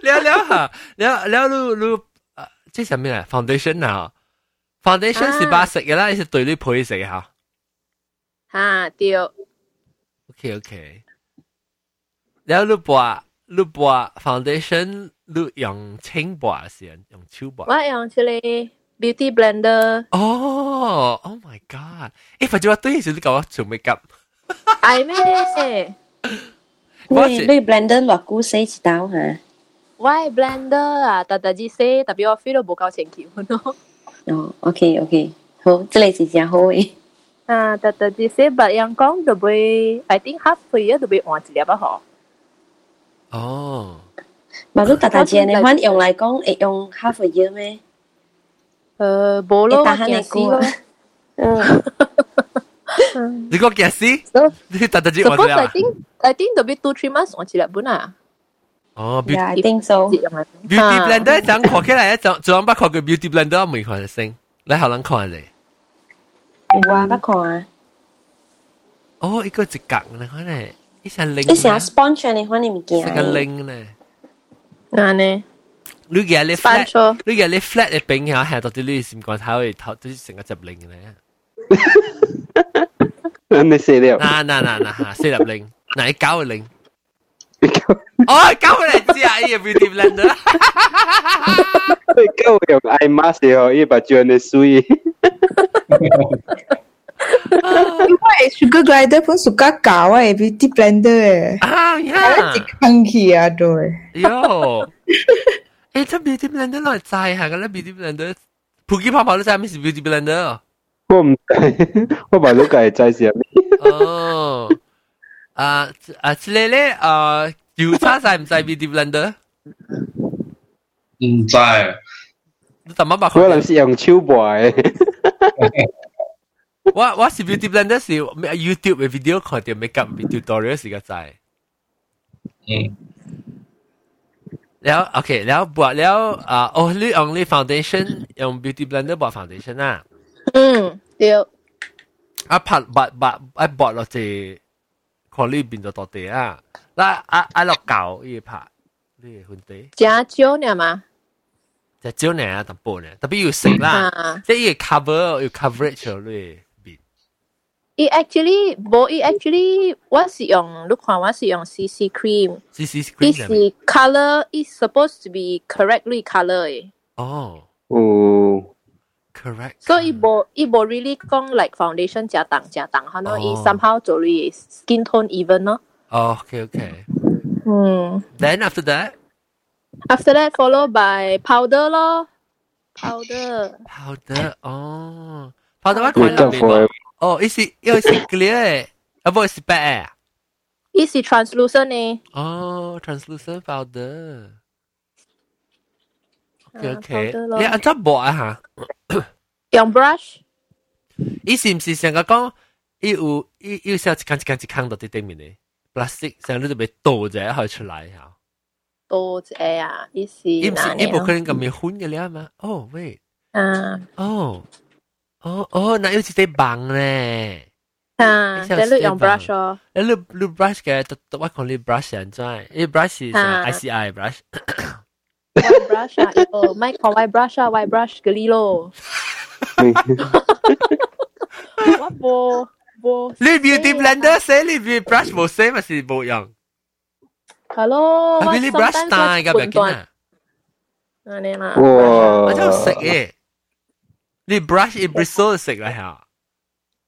了了下，了了你你即系咩啊？foundation 啊，foundation 是把食嘅啦，是对你配食吓。吓，对。OK OK。แล้วรูปบัวรูปบัว foundation รูป用清บัว是用手บัว我用出嚟 beauty blender 哦 oh my god 诶反正我对时你讲我做 makeup 系咩你你 blender 落估死一刀吓我 blender 啊特特之死特别我 feel 到冇够前桥咯哦 OK OK 好这里是真好诶啊特特之死白人讲就会 I think half a year 就会换一粒啊嗬哦，嘛都大大只呢，反用嚟讲，会用 half a year 咩？ 诶，冇咯，打下你估啊。嗯。你讲几时？你大大只换咗 I think I think 特别 two three months 换一粒本啊。哦，beauty I think so。 beauty blender 就看起来一种，就把看个 beauty blender 没看得先，你好难看咧。我不看啊。哦，一个一格你看咧。一成零，一成 sponsor 你看你物件，成个零呢？啊呢？ 你嘅你 flat，你嘅你 flat 嘅饼下系到啲你闪光头，头都成个只零咧。你死了？嗱嗱嗱嗱吓，四粒零，嗱你九个零。哦，九个零知啊，呢个 beauty blender。你九用 eye mask 哦，呢把转你水。因为 sugar glider pun suka kau eh beauty blender eh. Ah ya. Dikangki aduh. Yo. 诶，真 beauty blender 攞嚟制下嘅咧，beauty blender。普吉泡泡都制咩是 beauty blender？我唔知，我把嗰个系制是咩？哦。啊啊，之类咧，啊，油叉制唔制 beauty blender？唔制。你怎么把？可能是用手播嘅。我我是 beauty blender 是 YouTube 嘅 video 看到 makeup tutorial 时个仔。嗯。 แล้ว โอเค แล้วบวชแล้วอ่า only only foundation 用 beauty blender บวช foundation อะอืมเดียวอะผัดบัดบัดไอ้บวชเราจะคอลี่บินตัวตัวเตะอะแล้วอะอะเราเก่าอีผัดนี่คุณเตะจ้าเจ้าเนี่ยมั้ยจะเจ้าเนี่ยตั้งปุ่นเนี่ยแต่ไม่อยู่สิงละจะอยู่ cover อยู่ coverage เลย 伊 actually 无伊 actually 我是用，你看我是用 CC cream。 CC cream 伊是 color，伊 supposed to be correctly color 诶。哦。哦。 correct。所以伊无伊无 really 讲 like foundation 加重加重，可能伊 somehow 做你 skin tone even 咯。哦，OK OK。嗯。 Then after that. After that followed by powder 咯。powder。 powder 哦，powder 我看到未？ 哦，伊是又是 clear 诶，啊不是白诶。伊是 translucent 诶。哦，translucent powder。OK OK，你按怎抹啊哈？用 brush。伊是毋是成個講，伊有伊伊有一間一到啲顶面咧，plastic 出來嚇。倒者啊，伊是。伊毋是伊無可能混嘅了嘛？哦，wait。啊。哦。哦哦，那有一啲棒咧。啊，即系你用 brush 哦。你你你 brush 嘅，我我讲你 brush 人真，你 brush 系 ICI brush。 white brush 啊，哦，咪讲 white brush 啊，white brush 嗰啲咯。我冇冇。你 beauty blender 写你 beauty brush 冇写咪是冇用。系咯。系你 brush style 嘅咪见啊？啊你啦。哇！我真系食嘅。 你 brush 一 bristle 食啦吓。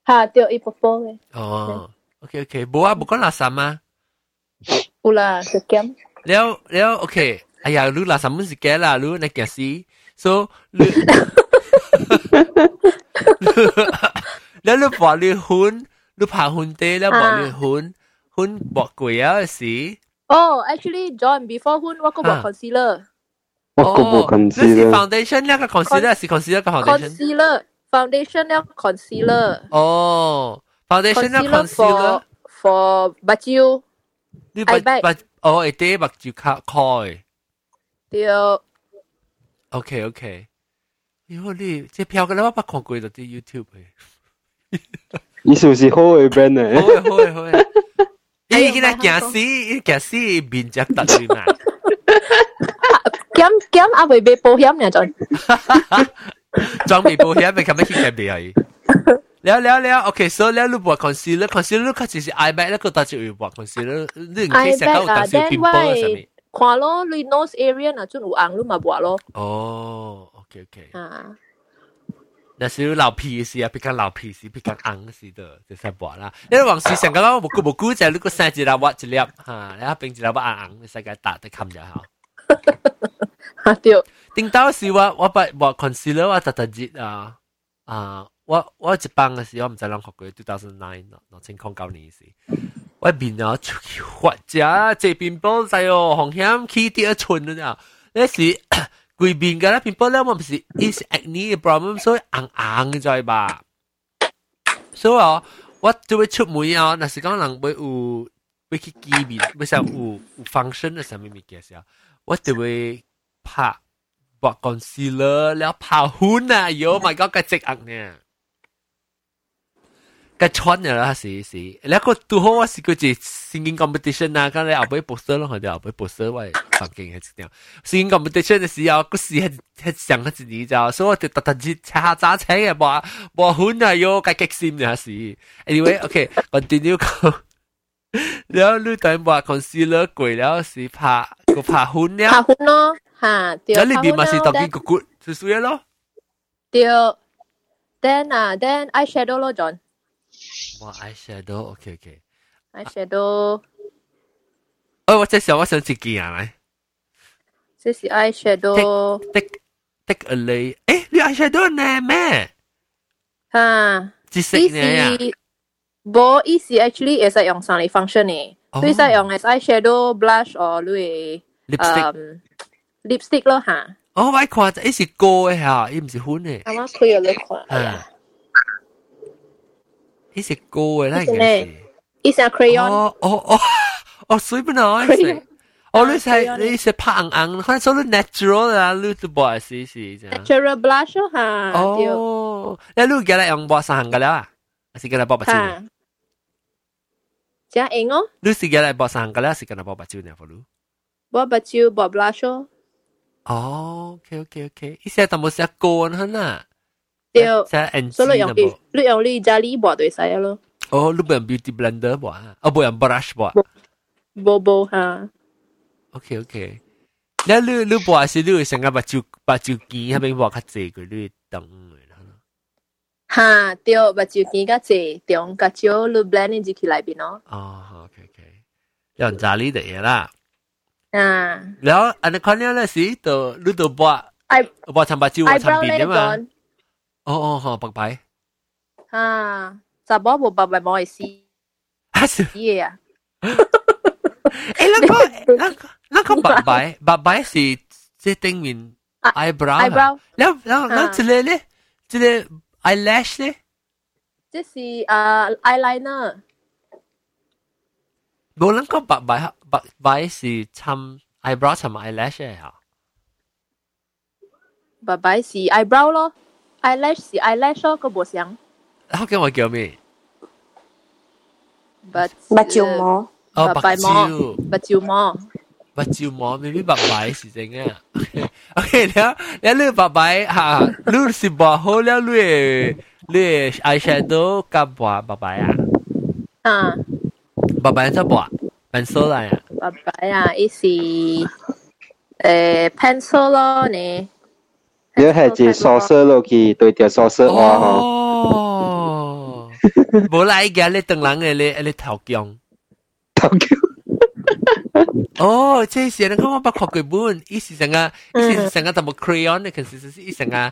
吓，掉一波波嘅。哦，OK OK，冇啊，冇讲垃圾吗？有啦，食减。了了，OK，哎呀，你垃圾唔是嘅啦，你你件事，so 你，แล้ว你把你混，你拍混地，แล้ว把你混混薄贵啊时。哦，actually John before 混我个薄 concealer。 我个薄 concealer。你是 foundation 呢个 concealer 是 concealer 个 foundation。 concealer foundation 呢 concealer。哦，foundation 呢 concealer for 目睭。你目目哦，一啲目睭卡开。 对。 OK OK，哟你这票嘅咧我捌看过就啲 YouTube 嘅，伊是不是好嘅 band 呢？好嘅好嘅好嘅，诶佢哋行死行死面只突去嘛， 减减阿未俾保险呢仲，装备保险咪咁样去减啲系。了了了，OK，所以了你画 concealer，concealer 佢只是 iMac 咧，佢搭住要画 concealer，你唔可以成日有搭住 pimple 上面。看咯，你 nose area 嗱，仲有红你咪画咯。哦，OK OK。啊。那是老皮时啊，比较老皮时，比较硬时的，就先画啦。你往时上讲，我冇冇估就你个生一粒画一粒，吓，你一边一粒画硬硬，你世界打得冚就好。 啊对。顶到时我我把画 concealer 我特特热啊啊！我我一班嘅时，我唔知啷学过，two thousand nine 两千零九年时，我面啊出去发只这边波仔哦，红险起啲一寸啊！呢时贵边嘅咧边波咧，我唔是 is acne problem，所以硬硬嘅在吧。所以哦，我就会出门啊，那时讲人会有会去机面，会想有有 function 嘅上面物件时候，我就会 拍画 concealer，แล้ว拍หุ่น啊，yo my god 嘅只硬呢。cái穿嘅啦，是是，你个拄好我是嗰只 singing competition 啊，咁你后尾 poster 咯，佢哋后尾 poster 喂环境系点？singing competition 嘅时候，嗰时系系上一年就，所以我哋特特之查揸车嘅，冇冇款啊，要计激闪嘅事。Anyway，OK，continue 讲。แล้วลูกตอนบอก concealer 贵แล้วสิ拍 个爬훈呀，爬훈咯，哈，对，那里边嘛是当边个骨，是水咯，对，then 啊，then eyeshadow 咯，John，哇，eyeshadow，OK OK，eyeshadow，哎，我这时候我想自己啊来，这是 eyeshadow，take take away，哎，你 eyeshadow 呢咩？哈，紫色呢呀？无，伊是 actually 会使用上嚟 function 呢，对，使用 as eyeshadow blush or 类。 或你 lipstick lipstick 咯吓。哦，我看这是高嘅吓，伊唔是粉嘅。啱啱开咗你看。啊。呢只高嘅啦，应该是。呢只 crayon。哦哦哦，哦，水不能食。哦，你系你系拍硬硬，可能做到 natural 啊，你都冇系试试啫。 natural blush 吓。哦，你你嘅咧用薄衫嘅啦，还是嘅咧薄白蕉？加英哦。你是嘅咧薄衫嘅啦，是嘅咧薄白蕉呢？否？ 薄白蕉薄 blush 哦。哦，OK OK OK，依些都冇写干很啊。对，所以用你你用你家里薄对使咯。哦，你不用 beauty blender 薄啊？哦，不用 brush 薄。薄薄哈。 OK OK，你你你薄是你会成个白蕉白蕉叶喺边薄较济个你等嘅啦。哈，对，白蕉叶较济，中个蕉你 blend 进去里边咯。哦，OK OK，用炸呢啲嘢啦。 啊，然后安尼看了那时，就你就把，把参把酒啊参边的嘛。哦哦好，白白。啊，查某无白白冇意思。啊是。耶啊！哎，那个那个那个白白白白是这顶面 eyebrow。eyebrow。然后然后然后这里呢，这里 eyelash 呢？这是啊 eyeliner。无人讲白白哈。白位是襯 eyebrow 同埋 eyelash 嚟嚇。白位是 eyebrow 咯，eyelash 是 eyelash 咯，個冇相。黑嘅我叫咩？白白照膜。哦，白照。白照膜。白照膜，maybe 白位是正嘅。OK，了，了，你白位嚇，你是白好了，你你 eyeshadow 夾白白位啊？啊。白位真白。，pencil 嚟啊！白白啊，伊是诶 pencil 咯呢。你系只sauce 落去对条 sauce 画哦，冇嚟嘅，你等人嘅你你头姜。头姜。哦，即系你讲我不学佢本，伊是成个，伊是成个同冇 crayon 嘅，其实是伊成个。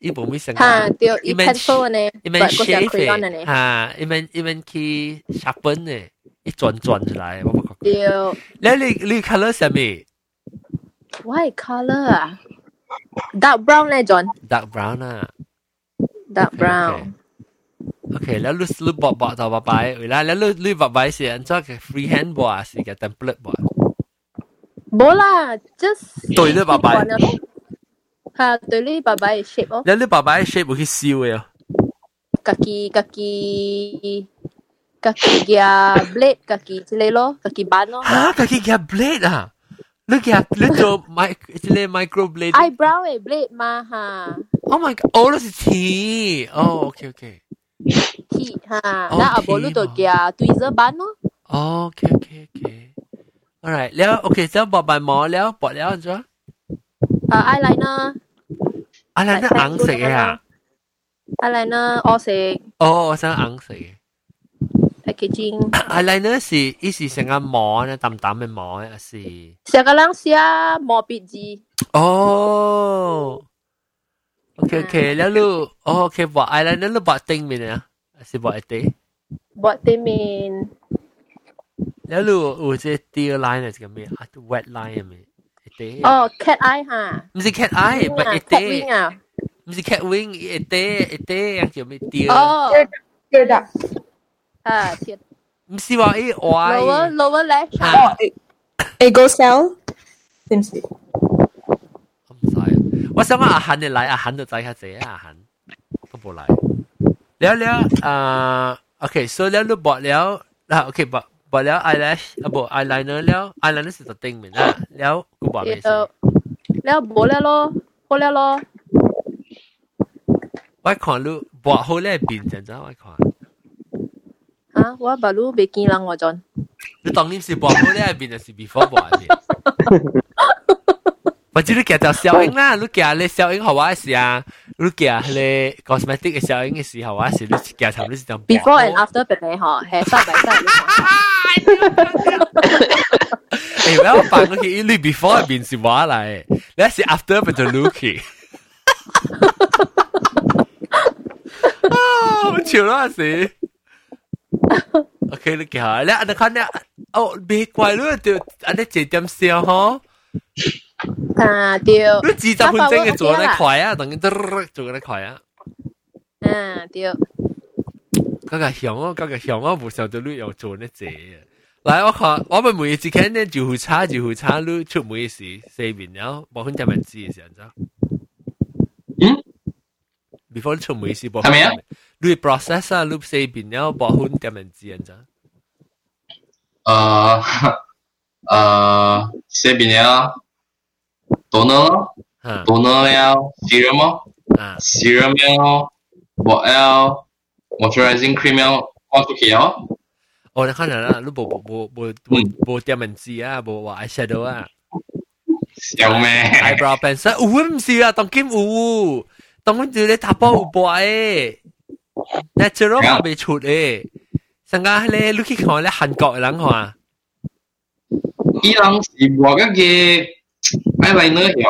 伊部咪成哈，对，伊 pencil 呢，伊们 shape 哈，伊们伊们去 sharpen 呢， 一转转出来，我冇对。你你你 color 系咩？White color 啊，dark brown 咧，John。 dark brown 啊，dark brown。 OK，แล้วลูลูบอกบอกต่อไปเวลาแล้วลูลูบอกไปสิอันเจ้าแค่ freehand บอกสิแค่ template บอก 冇啦，just 对你爸爸，吓对你爸爸嘅 shape 咯。你你爸爸嘅 shape 会去烧嘅啊？家己家己家己嘅 blade 家己之 kaki gear blade, kaki celelo, kaki bano. Ha, kaki gear blade ah. Look at little mic, little micro blade. Eyebrow eh, blade ma ha. Oh my god, oh that's T. Oh, okay, okay. T ha. Oh, that lu to oh. gya tweezer ban oh, okay, okay, okay. Alright, leo, okay, so bought by more leo, bought leo, uh, eyeliner. Eyeliner, ang sik. Eyeliner, all. Oh, what's that. packaging。 eyeliner 是伊是成个膜呢，淡淡嘅膜啊是。成个人写毛笔字。哦。OK OK，แล้วลูโอเคบอก eyeliner ลูบอกติงมีนะ是บอกไอติ บอกติงมี แล้วลู有即 deer line 系咁咩啊？wet line 系咪？哦，cat eye 吓。唔是 cat eye，唔系 cat wing 啊。唔是 cat wing，一啲一啲样叫咩 deer？哦，deer duck。 啊天！唔是話誒我 lower lower left 啊，A go sell，點事？我唔使，我想講阿恒你嚟，阿恒就仔下仔阿恒都冇嚟。了了啊，OK，所以了都博了啊，OK 博博了 eyelash 啊，博 eyeliner 了，eyeliner 是特定名啊，了古博咩事？了博了咯，博了咯。我看路博好咧變成咗我看。啊，我把路被见人我阵。你当你是博波咧，边就是 before 博嘅。我知你夹到小英啦，你夹咧小英好玩是啊，你夹咧 cosmetic 嘅小英嘅时候啊，是你夹头你是当 before and after 白白嗬，系晒白晒。诶，我扮嗰啲你 before 入边是话嚟，你是 after 变做 Lucky。啊，我笑啦死！OK，你夹，你你看你哦，别怪你就安尼一点笑嗬。啊，对。你二十分钟嘅做得快啊，等于做得快啊。嗯，对。嗰个香哦，嗰个香哦，唔想到你又做呢只啊！嚟，我看我们每一次看呢，就会查就会查你出每时四面了，冇分点样知嘅时候，知？嗯？before 你出每时冇系咪啊？ 你 process 啊，你四面了，冇分点样知，知？诶诶，四面了。toner toner 了 serum 咯 serum 了 bot 了 moisturizing cream 了放出去咯。哦，你看人啦，你冇冇冇冇冇冇点文字啊，冇话 eyeshadow 啊，有咩？eyebrow pencil，有唔是啊，当今有，当今就你打包有 那只佬拍未出诶，人家咧，你去看咧韓國人看，伊人是我嗰個愛來呢樣。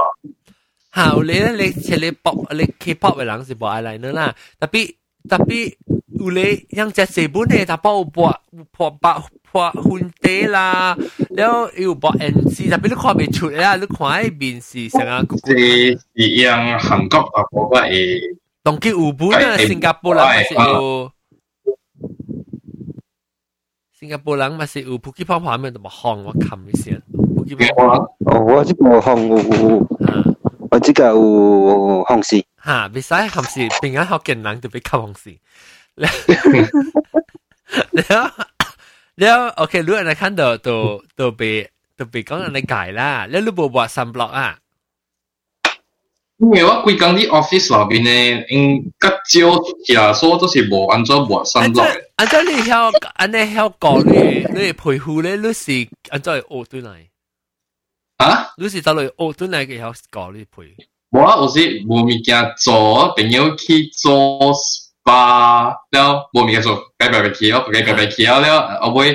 嚇，有咧咧，你切你 pop 你 K-pop 嘅人是無愛來呢啦，特別特別有咧，像只日本咧，他幫我播播白播混地啦，了又播 NC，特別你看未出啦，你看喺面是成個。是是用韓國啊，嗰個誒。当佢日本啊，新加坡人咪是有。新加坡人咪是有普吉泡泡面同埋韩我冚一先。哦，我这个有红有，我这个有红丝。吓，别使红丝，平安学见人就俾吸红丝。แล้วแล้วโอเครู้อะไรขั้นตัวตัวตัวไปตัวไป讲人哋解啦，แล้วรู้บอกว่า sunblock 啊？ 因为我规工啲 office 内边咧，应较少出去啊，所以都是无安怎抹 sunblock 嘅。按照你晓，安尼晓讲你你皮肤咧，你是按照学转嚟。啊？你是走嚟学转嚟嘅晓讲你皮。无啊，有时无物件做，朋友去做 SPA 了，无物件做，改白白去了，改白白去了了，后尾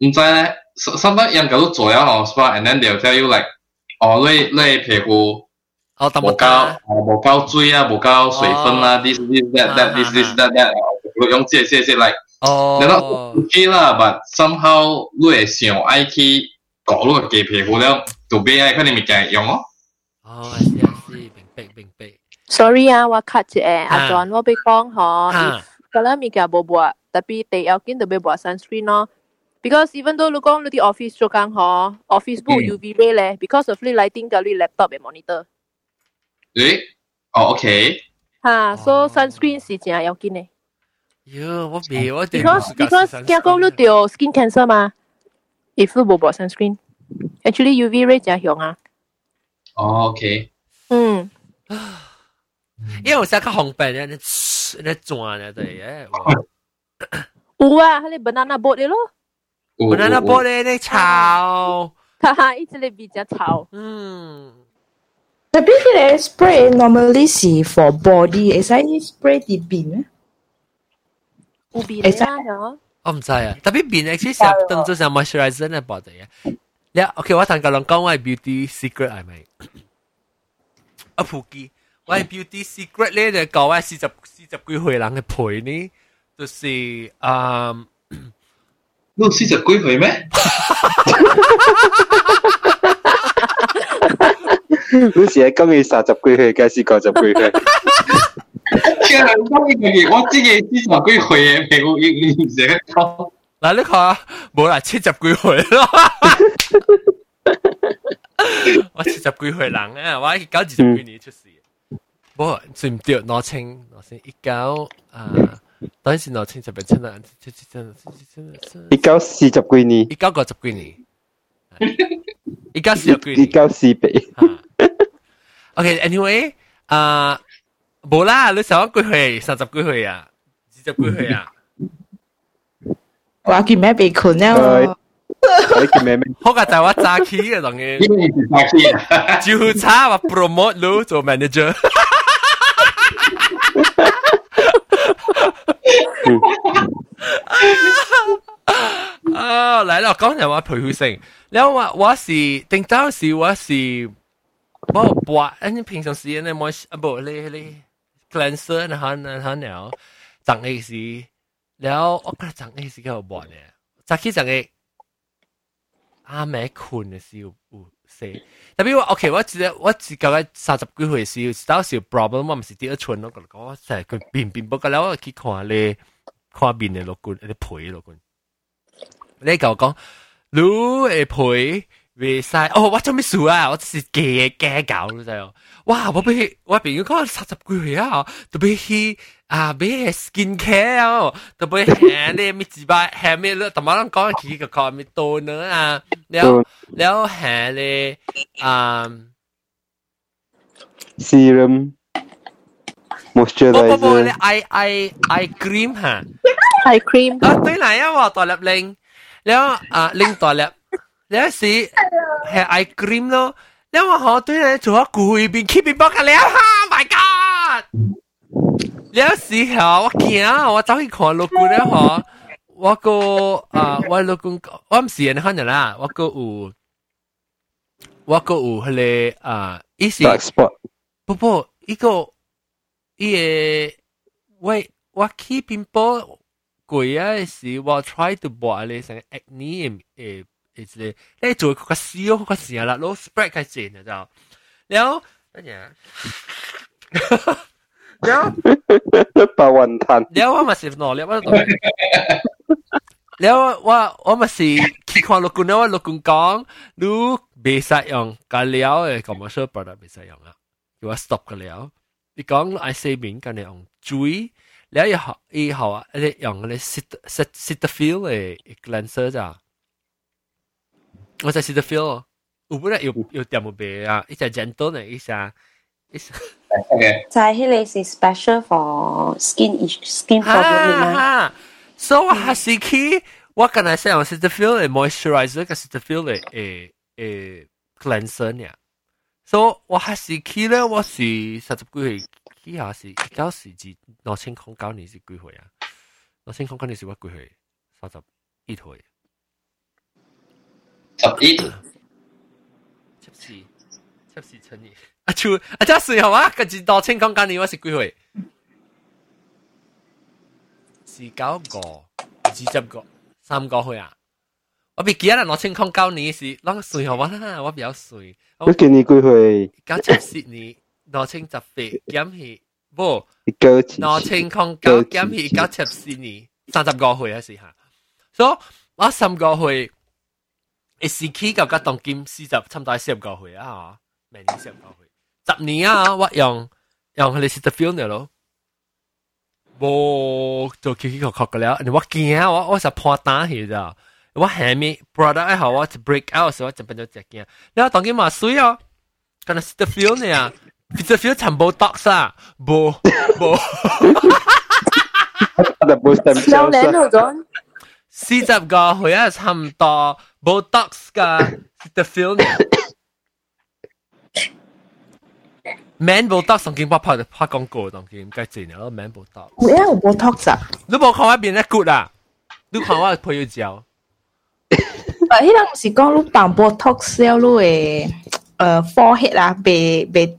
唔知咧，三百人嗰度做了咯 SPA，and then they'll tell you like，哦，你你皮肤。 哦，无够，无够水啊，无够水分啊，this this that that this this that that，用这这这 like，哦，你讲 OK 啦，but somehow 你会想爱去搞你个假皮肤了，就俾爱可能物件用哦。哦，系系系，明白明白。 Sorry 啊，我 cut 一下，阿 John 我俾讲嗬，嗰两物件冇抹，特别第要紧就俾抹 sunscreen 咯。 Because even though 你讲你啲 office 做工嗬，office 冇 UV ray 咧，because of 你 lighting 嘅你 laptop 嘅 monitor。 诶，哦，OK。吓，so sunscreen 是真系要紧嘅。哟，我未我哋 Because because 惊讲你掉 skin cancer 嘛，if 你冇播 sunscreen，actually UV ray 真系用啊。哦，OK。嗯。因为我成日较方便咧，你你转咧对嘅。有啊，迄个 banana boat 嘅咯。banana boat 咧，你炒，哈哈，一直咧比较炒。嗯。 Tapi kita spray normally si for body, is I spray di bin 咩？有边啊？我唔知啊，特别边 actually 成日当做成 moisturizer 嘅 body 啊。你 OK，我同个人讲我系 beauty secret 系咪？啊，普基，我系 beauty secret 咧，就讲我四十四十几岁人嘅陪呢，就是啊。你四十几岁咩？ 好似系今年三十几岁嘅时九十几岁嗱呢个冇啦七十几岁咯我七十几岁人啊我喺九二十几年出事冇算唔对我清我先一九啊当时我清十变七七七七七七七一九四十几年一九九十几年一九四十几年，一九四八。OK，anyway，啊，冇啦，你上一句系三十句系啊，二十句系啊。我叫咩被困咧？你叫咩咩？好嘅就系我揸起嘅当然，就差我 promote 你做 manager。 啊，嚟啦，讲人话裴慧成，你话我是定当时我是。冇拔，你平常时间咧冇啊不你你 cleanser 然后然后了长嘅时，了我觉得长嘅时够拔咧，早起长嘅阿妹困嘅时有有写，特别我 OK 我记得我自觉三十几岁时时到时 problem 我唔是第二春我讲讲成日佢变变不过了我去看你看面嘅落棍，你陪落棍， 你讲讲你会陪。未晒哦！我做咩事啊？我是假假搞咯，就哇！我俾我俾佢讲三十几岁啊，特别去啊，俾 skin care 啊，特别系你咪自把系咩咯？同埋人讲佢个讲咪多呢啊，แล้วแล้ว系你啊 serum moisturizer 不不不，你 eye eye eye cream 吓 eye cream 啊对嚟啊，我大粒令， แล้ว啊令大粒。有时系 eye cream 咯，因为我对你做咗攰边 keep 边帮佢了哈，My God！有时候我惊，我走去看老公咧嗬，我个啊我老公我唔是人看人啦，我个有我个有佢个啊，伊是不不一个伊个喂我 keep 边帮 攰啊时，我 try to 播你成 acne 诶。系咧，你做个笑个时啦，攞 spread 嘅线啊就，然后乜嘢？然后白云炭，然后我咪是攞，然后我然后我我咪是去看六公，然后六公讲，你别使用个料嘅 commercial product 别使用啊，叫我 stop 个料。你讲 I say 面跟你用 水，然后以后以后啊，你用你 sit sit sit feel 嘅 cleanser 咋。我在试着 feel，有本来有有点冇别啊，一下 gentle 呢，一下一下。就系迄个是 special for skin skin problem 嘛。So 我还是去，我刚才想我试着 feel 嘅 moisturizer，个试着 feel 嘅诶诶 cleanser 呢。So 我还是去咧，我是三十几岁， 去下是九时至两千空九年是几岁啊？两千空九年是我几岁？三十一岁。十一，七四，七四乘以啊，就啊，即系系嘛？个字多清讲紧你我是几岁？是九个，二十个，三个岁啊！我别记得攞清空九年是啷岁系嘛？我比较岁。我见你几岁？九七四年 攞清十八减去，不，攞清空九减去九七四年三十个岁啊时吓，所以。 我三个岁，一时期个个当金四十，差唔多四十个岁啊，明年四十个岁，十年啊，我用用佢哋 sit feel 呢咯。冇做 Q Q 确确嘅了，我惊我我实破单去咋，我下面 product 好，我就 break out 时我就变咗只惊，你话当佢嘛水哦，咁啊 sit feel 呢啊 ，sit feel 全部 dox 啊，冇冇，少年嗰种。四十个岁啊，差唔多 Botox 嘅 sit feel 呢。Man Botox 曾经拍拍拍广告，当佢唔计钱咯，Man Botox。咩有 Botox 啊？你冇看我边咧 good 啊？你看我配要照。诶，迄个唔是讲你放 Botox 了，你诶诶 forehead 啊，被被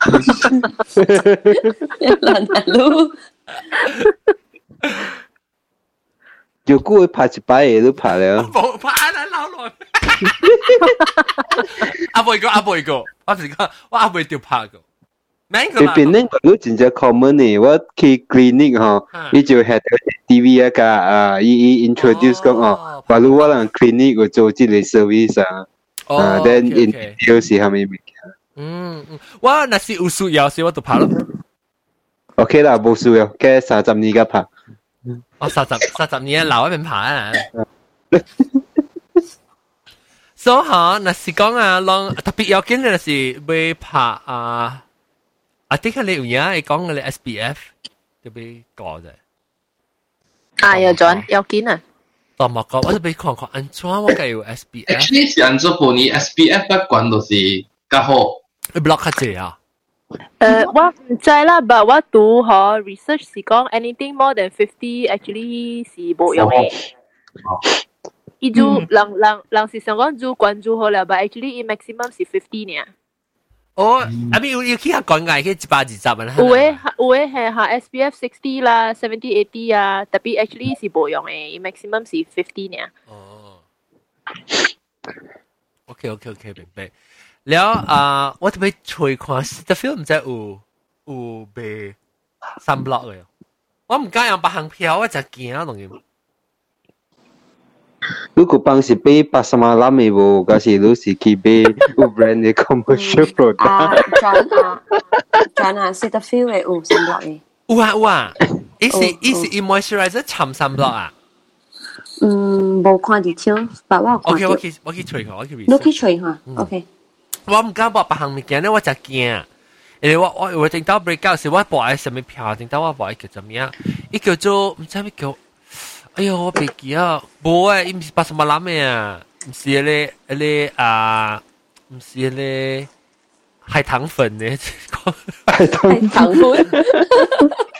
乱嚟咯。如果会拍一摆嘢都拍了。冇拍啦，老耐。阿妹个阿妹个，我是讲我阿妹条拍个。你变呢个都真正 common 呢，我去 clinic 吼，伊就系 TV 一个啊，伊伊 introduce 讲哦，话如果人 clinic 有做即个 service 啊，啊，then in 有时系咪物件？ 嗯嗯，我那是有需要时我就拍咯。 OK 啦，冇需要，嘅三十年嘅拍。我三十三十年留一边拍啊。所以吓，那是讲啊，让特别要紧嘅是会拍啊。啊，啲你有嘢你讲嘅你 SBF 就俾过啫。啊，有转有见啊！当莫讲，我就俾看看安怎我计有 SBF。 Actually 是安怎部呢 SBF 嘅管就是较好。你 block 较济啊？ block Uh, what lah, but what do ho research si kong anything more than 50 actually si bo yong eh. Iju lang lang lang si sang kong ju quan ju ho la, but actually in maximum si 50 nia. Oh, I mean you kia kong ngai kia jiba jiba man. Uwe uwe he ha SPF 60 lah, 70 80 ah, tapi actually si bo yong eh, maximum si 50 nia. Ok, Okay okay okay, 明白。 แล้วอ่า我特别吹看 the film จะ有有被三 block 嘅，我唔敢用白行票，我就惊当然。如果帮是俾八十万揽嘅喎，嗰时都是去俾有 brand 嘅 commercial product。啊，John 啊，John 啊，是 the feel 嘅有三 block 嘅。有啊有啊，伊是伊是 i moisturizer 沉三 block 啊。嗯，冇看 detail，但我有看 OK，到。我去我去吹看，我去 research。你去吹下，OK。 我唔敢博白行物件咧，我就惊。诶，我我我等到 break out 时，我博爱什么票？等到我博爱叫怎么样？伊叫做唔知咩叫？哎哟，我别记啊，无诶，伊唔是八什么拉咩啊？唔是咧，咧、啊，唔是咧。海棠粉呢？海棠粉。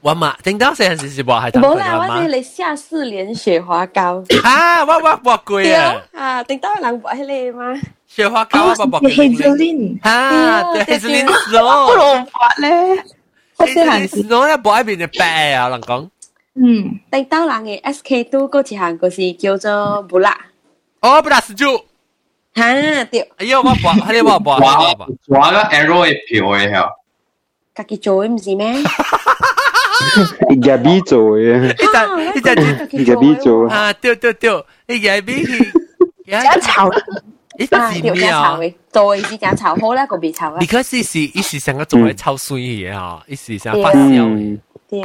我嘛，听到成阵时是播海棠粉冇啦，我嘛哋。你夏四连雪花膏。啊，我我播过对啊，啊，顶到人播迄个嘛。雪花膏我播过。 Hazelin 啊，对，Hazelin 我 Snow。老法咧，我细汉时， Snow 咧播喺边嘅白啊，人讲。嗯，顶到人嘅 SK two 嗰一项就是叫做布拉。哦，不打死猪。吓，对，哎呦，我播，喺你我播，抓我播。抓个 arrow 嘅票嘅系。家己做嘅唔是咩？ 入 B 做嘅，呢只呢只入 B 做。啊，对对对，你嘢俾佢，一炒，呢啊，对，只咩啊？加炒嘅，做嘅是加炒好啦，个别炒啊你。可是是一时成个做嚟抽水嘅嘢啊，一时成发烧。嗯对，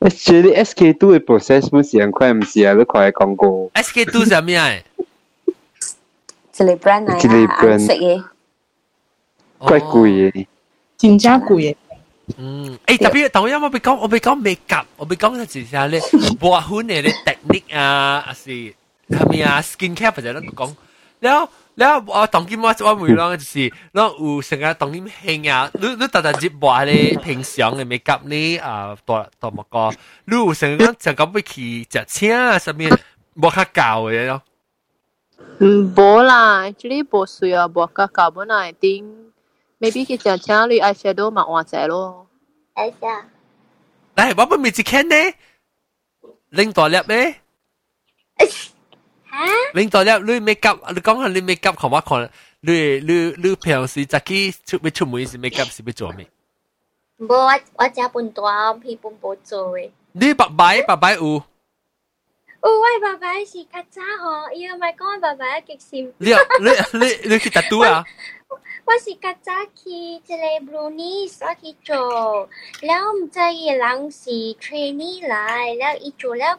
，actually SK two 嘅 process 本时很快唔是啊，都快讲过。 SK two 系咩啊？一个 brand 嚟一个啊， brand 颜色嘅。怪贵嘅。真正贵嘅。 嗯，誒特別，頭先我咪講，我咪講美甲，我咪講就係咧，抹粉嘅咧 technique 啊，還是係咪啊？skin care 就係咧講，了了我當今我我咪講就是，我有成日當今興啊，你你特特接抹咧平常嘅美甲咧啊，多多莫講，你有成日就咁要去食青啊，上面抹較厚嘅咯。嗯，冇啦，actually 冇需要抹較厚，本來頂。，maybe 佢就请你 eyeshadow 嘛换只咯。系啊。嚟，我唔未知看呢，拎大粒咩？吓？拎大粒，你 make up，你讲下你 make up 看我看，你你你平时自己出要出门是 make up 是要做咩？冇，我我只半大，佢半冇做嘅。你白摆白摆有。哦，喂，爸爸是较早吼，伊个咪讲爸爸极闪。你你你你去特都啊？ 와시카짜키 텔레브로니 사키초 람자이 랑시 트레니 라이 라 이초 라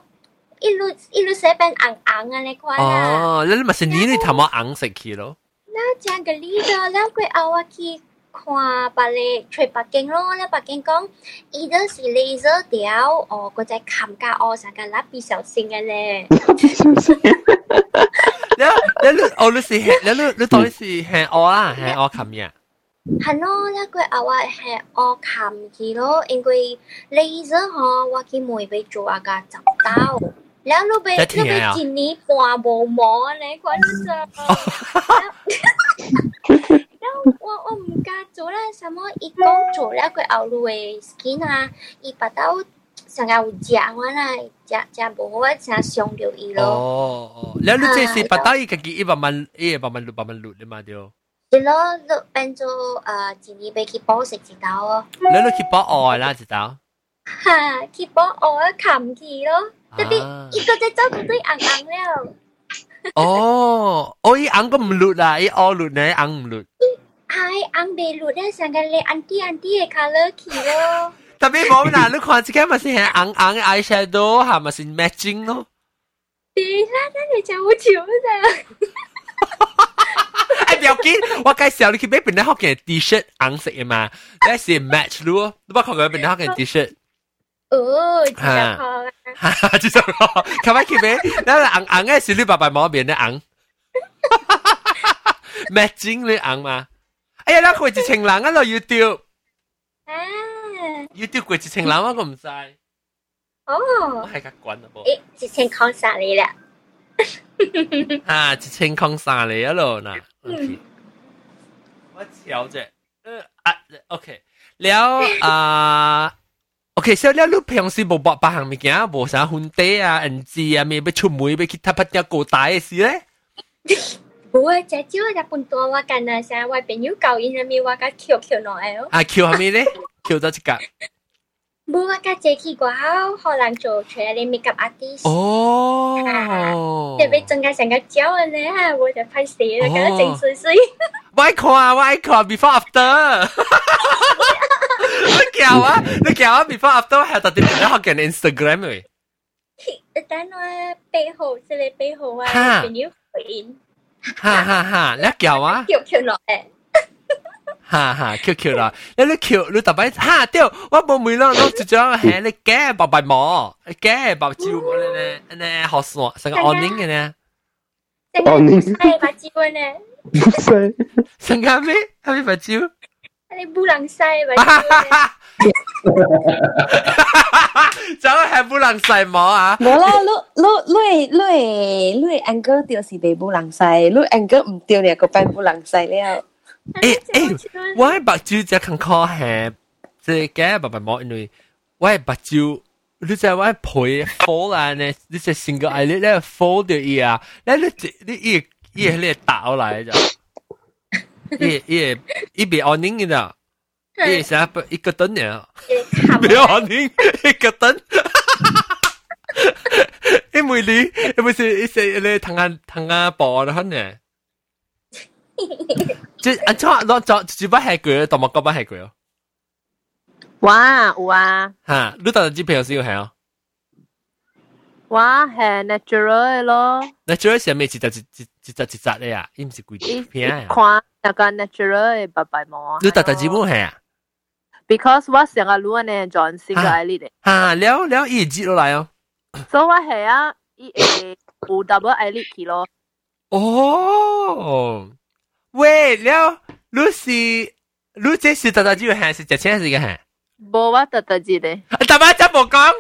일루 일루 세벤 앙앙 안에 과야 아 랄마스 니니 타마 앙 세키로 나 장가 리더 람괴 아와키看别个吹北京咯，咧北京讲，either 是 laser 掉，哦，嗰只冚家哦，成个蜡笔小新嘅咧。蜡笔小新。 แล้วแล้วโอ้ฤาษีแล้วฤาษีตอนฤาษีแห่ออล่ะแห่ออคำเนี่ยฮันโนแล้วก็เอาว่าแห่ออคำกี่โลเองก็เลเซอร์ฮอว่ากี่มวยไปจัวกาจับเต้าแล้วลูกไปลูไปจินนี่ปัวโบหมอไหนกว่าจะเจอแล้วว่าอมกาจูแล้วสมออีกกงจูแล้วก็เอารกินอ่รู้ 上个有食，我那食食无，我真伤着伊咯。哦哦，了你这是把到伊家己一百万，一百万六百万六的嘛对。是咯，你变做呃，一年要去补食一道哦。了你去补学啦一道。哈，去补学啊，扛去咯。特别伊个只走对红红了。哦，哦，伊红个唔绿啦，伊乌绿呢，红唔绿。哎，红白绿咧，上个咧，安啲安啲嘅 color 去咯。特别冇嗱，你看自己咪是系硬硬嘅 eyeshadow，系咪是 matching 咯？对啦，那你就好潮咋。哎，不要紧，我介绍你去买边啲好嘅 T-shirt 硬色嘅嘛，你是 match 咯，你不看佢边啲好嘅 T-shirt。哦，知道哈哈，知道咯，咁咪佢咩？那硬硬嘅是你爸爸妈妈边嘅硬，matching 你硬嘛？哎呀，那佢一情人啊，落 YouTube，啊 YouTube 過一千人我個唔知。哦。我係甲管啊無。誒，一千空三嚟啦。啊，一千空三嚟啊咯嗱。嗯。我調者，呃啊，OK，了啊。OK，所以了，你平時無別別項物件，無啥粉底啊、NG 啊，咪要出門要去踢拍只高大嘅事咧。不會，只少一本多我干啊，啥我朋友教因啊咪我甲 Q Q 落嚟哦。啊，Q 下咪咧？？Q 咗一格。冇啊，甲这期过后可能做出嚟 makeup artist。哦。特别增加成个胶嘅咧，我就拍死啦，觉得整水水。我看，我看 before after。你叫啊？你叫啊？before after 系特别你学紧 Instagram 嘅。等我背后，即系背后啊，朋友回应。哈哈哈！你叫啊？Q Q 落 ฮ่าฮ่าเคียวเคียวละแล้วลูกเคียวลูกต่อไปฮ่าเดียวว่าบ่มีแล้วลูกจะจะแห่เลยแก่บ่ใบหมอแก่บ่จิ้วเลยเนี่ยเนี่ย好爽สังออนนิ่งเนี่ยออนนิ่งใช่บ่จิ้วเนี่ยใช่สังกามิอามิบ่จิ้วอันนี้บุหลังใส่บ่จิ้วจะให้บุหลังใส่หมออ่ะบ่ล่ะลูกลูกลูกลูกลูกแองเกิลเดียวสิเป็นบุหลังใส่ลูกแองเกิลไม่เดียวเนี่ยก็เป็นบุหลังใส่แล้ว 诶诶，我系白蕉只肯靠系即系嘅白白毛，因为我系白蕉。你知我配 fold 啊呢？你只 single eyelid 咧 fold 掉伊啊，咧你你伊伊系你打嚟就。一一一边安宁嘅，一成一个灯嘅，别安宁一个灯。因为你，因为是一些你同下同下播啦，呢。 即系错攞咗，只不系佢，同埋嗰班系佢哦。哇，有啊。吓，你当然知平时要系哦。哇，系 natural 咯。 natural 系咩？一只一一只一只咧啊，伊唔是贵片啊。看那个 natural 嘅白白毛。你特特只冇系啊？Because 我成日攞呢 John 先个 eyelid。吓，了了，伊接落来哦。所以我系啊，伊诶有 double eyelid 去咯。哦， 喂，了，你是你这是特特只系是只钱系嘅系？冇我特特只咧。特别真冇讲。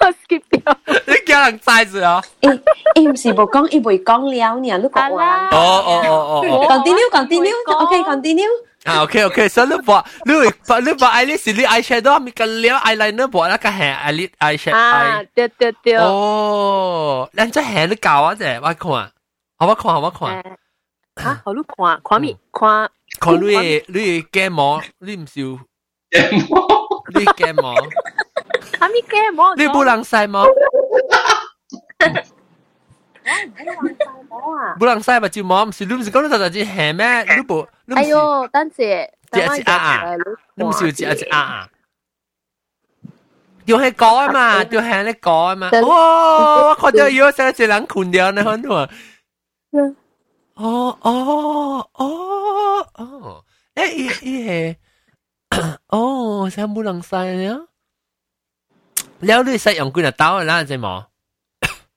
我 skip 掉。你叫 人知住啊？诶诶，唔是冇讲，伊未讲了呢，你讲话。哦哦哦哦。 Continue，continue，OK，continue。啊，OK OK，所以你播，你会你播 eyelash，你 eyeshadow 咪个了 eyeliner 播那个系 eyelid eyeshadow。啊，对对对。哦，你即系你教我啫，我看， 好我看，我看。啊，好你看，看咪看。看你你嘅膜，你唔少。嘅膜，你嘅膜。啊咪嘅膜。你不能晒膜。不能晒目睭膜，唔是你唔是讲你就就只系咩？你部你哎呦，等阵，只一只啊，你唔是只一只啊。掉系讲啊嘛，掉系你讲啊嘛。哇！我看到有成只人困掉呢，看到 嗯，哦哦哦哦，诶，伊伊系，哦，啥冇人晒呢？了你使用几日刀啦，只冇？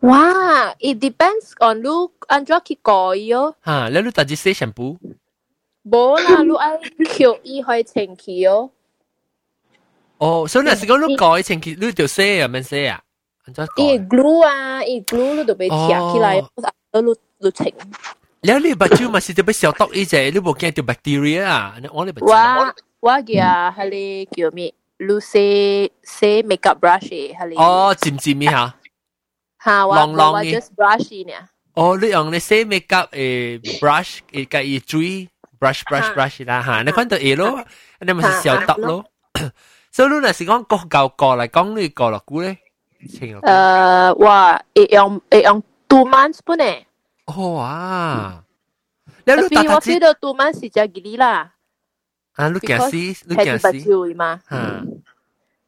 哇，it depends on 你安怎去改哟。哈，了你自己洗 shampoo？冇啦，你爱叫伊去清气哟。哦，所以那是讲你改清气，你就洗啊，免洗啊。伊 glue 啊，伊 glue 你就被贴起来，不然你。情。你呢把蕉咪是就俾小毒呢隻，你冇見到 bacteria 啊？你我呢把我我嘅係你叫咩？Lucy say makeup brush 係你哦，尖尖咩嚇？嚇，我我 just brush 呢。哦，你用你 say makeup 誒 brush 誒嘅一追 brush brush brush 啦嚇，你看到 A 咯，你咪是小毒咯。所以你係講國教國嚟講呢個落估咧？誒，哇，一樣一樣 two months 不呢？哦啊！你你我知道 two months 是只几啦。啊，你惊死，你惊死嘛？嗯。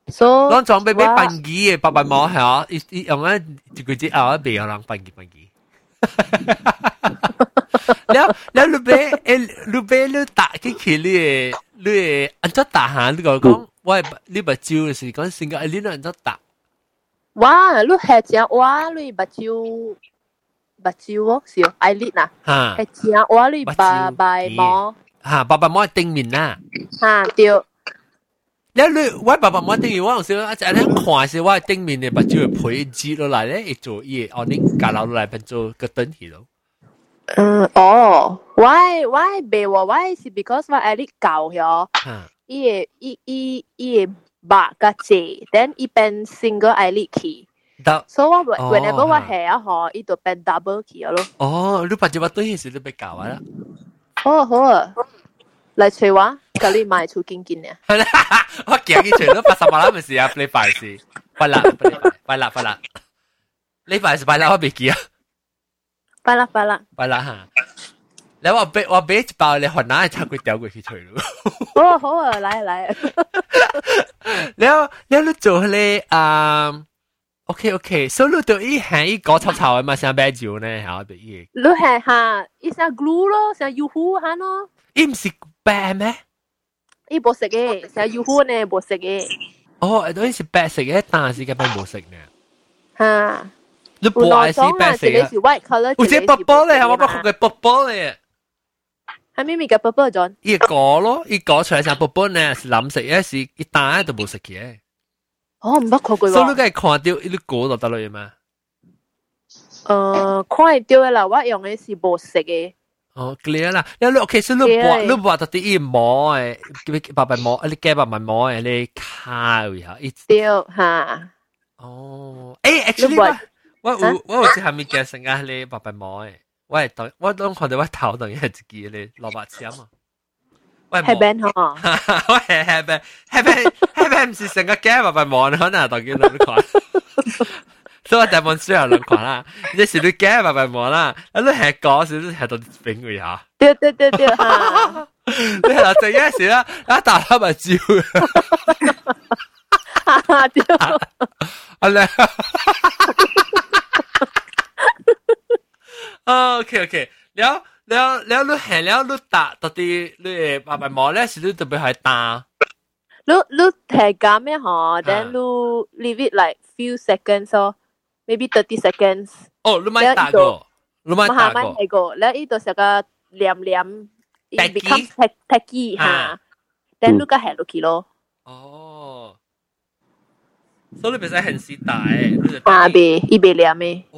So 我装备俾笨机嘅，白白毛系啊，一一用咧一句字拗一边有人笨机笨机。แล้วแล้วลูเบเอลูเบลูตากี่ขีนี่ลูอันจะตาหาลูก็讲ว่า你目睭是讲性格，你两只打。哇！你系只哇，你目睭 目睭哦，是哦，eyelid 呐，系只哇你白白毛。吓，白白毛系顶面啦。吓，对。แล้วลูว่า爸爸妈顶面，我有时啊，就系看时我顶面嘅目睭会配接落嚟咧，一做嘢，哦，你夹落嚟变做个灯去咯。嗯，哦，why why 白话 why 是 because 我 eyelid 旧咗，伊个伊伊伊个白个字，then 伊变 single eyelid 去。 所以我 whenever 我系啊，嗬，伊就变 double 去咯。哦，你把只把对时都被搞啊啦。好好啊，嚟随话，隔你买出见见啊。我惊佢除咗八十八啦，咪是啊，你拜是拜啦，拜啦拜啦，你拜是拜啦，我未记啊。拜啦拜啦，拜啦吓！你话俾我俾一包你云南插佢掉过去除咯。哦好啊，嚟嚟。你你你做咧啊 ？OK OK，所以你对依系依个臭臭嘅嘛，想啤酒呢？吓，俾依。你系吓，依成 glue 咯，成 U 糊吓咯。依唔是白咩？依冇食嘅，成 U 糊呢冇食嘅。哦，嗰啲是白色嘅，但系嘅白冇食呢。吓。你白是白色嘅，是 white color，好似 purple 咧，我不过佢 purple 咧。系咪咪嘅 purple 咗？一个咯，一个出嚟成 purple 咧是蓝色嘅，是一打都冇食嘅。 哦，唔不过佢。所以你梗系看到呢个就得啦嘛。诶，看到嘅啦，我用嘅是冇食嘅。哦，clear 啦，因为 OK，所以你播你播到啲毛诶，白白毛，你嘅白白毛诶，你卡一下，一对吓。哦，诶，actually。我有我有一下面嘅成日你白白毛诶，我系当我当看到我头当然系自己你萝卜签啊，我 系 band 嗬，我系系 band 系 band 系 band 唔是成个嘅白白毛，可能当见到你看，所以我第一本书有两看啦，你是你嘅白白毛啦，你系讲少少系到边个呀？对对对对吓，你系啦，正一时啦，一打黑咪照。啊！对，啊咧。哦，OK OK，แล้ วแล้วแล้วลูกเห็นแล้วลูกตาตอนที่ลูก爸爸妈咧是ลูก特别系打。ลูกลูก系咁咩嗬？Then ลูก leave it like few seconds 哦，maybe thirty seconds。哦，你咪打过，你咪打过。咪系过，แล้ว呢度成个黏黏，it becomes tacky 吓。Then ลูกก็แหกลูก咯。哦。 所以你唔使很时大，啊，别伊别念嘅。哦，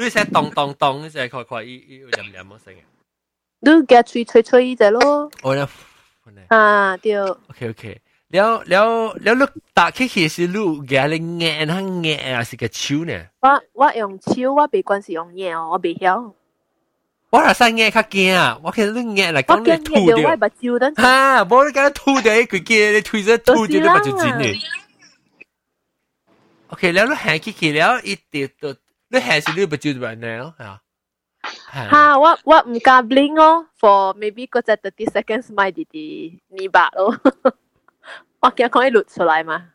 你成咚咚咚，成快快依依飲飲乜聲嘅？都夾脆脆脆依隻咯。我咧，啊對。OK OK，了了了，你打開佢是路夾你眼下眼啊，是個手呢？我我用手，我別管是用眼哦，我別曉。我係生眼較驚啊！我其實你眼嚟講你吐掉，嚇！冇你講吐掉，佢叫你推咗吐掉，你咪就剪你。OK，了你行起去了，一直到。你還是你不就完了啊？嚇！我我唔敢 blink 哦，for maybe 嗰隻 thirty seconds my 弟弟二百咯，我驚可以錄出來嘛？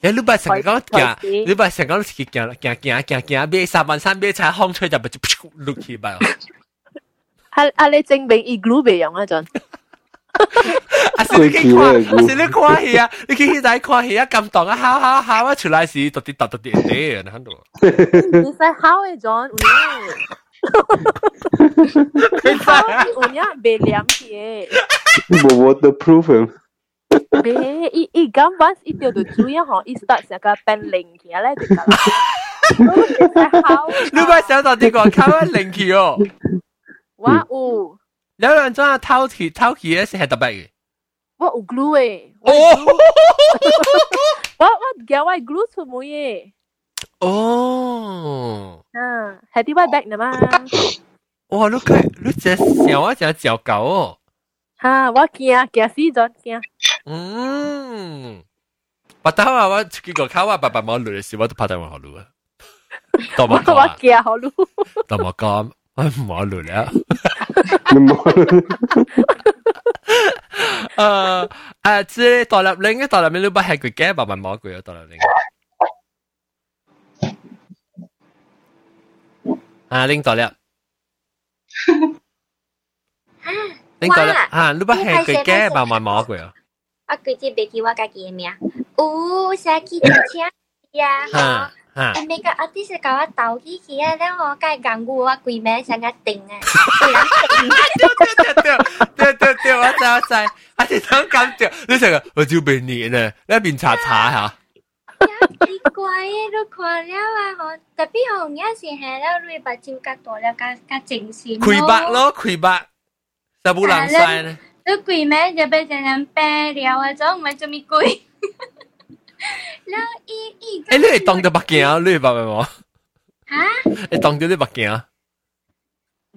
你你把成個行，你把成個自己行行行行行，俾三萬三俾踩風吹就咪就錄起吧。啊啊！你證明 igloo 未用嗰陣。啊！是你去看，啊是你看戏啊！你去喺看戏啊，咁当啊，好好好啊，出来时突啲突突啲啲，你睇到。你使好嘅阵，佢使有呀，未凉嘅。冇 waterproof。Be, i i gambas i tio do juya ho i start 成个变零起咧，就你咪想到啲个靠零起哦。哇有， 两两种啊偷起偷起咧是系特别嘅。我有 glue 诶，哦，我我叫我 glue 出门嘅。哦，嗯，系啲 white bag 呢嘛？哇，你睇你只小啊只脚狗哦。哈，我惊惊死咗惊。嗯，八刀啊！我结果靠我爸爸冇录嘅时，我都拍电话好录啊。当我我惊好录。当我讲， 我冇录啦。诶诶，即系独立领嘅独立领，你不系佢嘅，爸爸冇佢嘅独立领。啊，领独立。你讲啦，啊，你不系佢嘅，爸爸冇佢啊。我佢只别记我家己嘅名，有写记住车呀， 吓吓。诶，每个 artist 教我斗起去啊，然后该讲我我鬼名想个定啊，对对对对对对，我知我知，我系想咁掉，你成个我就被捏呢，你一边查查下。奇怪嘅，你看了啊，嗬，特别红一时系了，你把招甲大了，加加正线。开白咯，开白，就冇人晒呢。你贵咩就变成人白了啊，种唔系做咩贵？ 老一一。哎，你会当着目镜，你会捌未无？哈？会当着你目镜？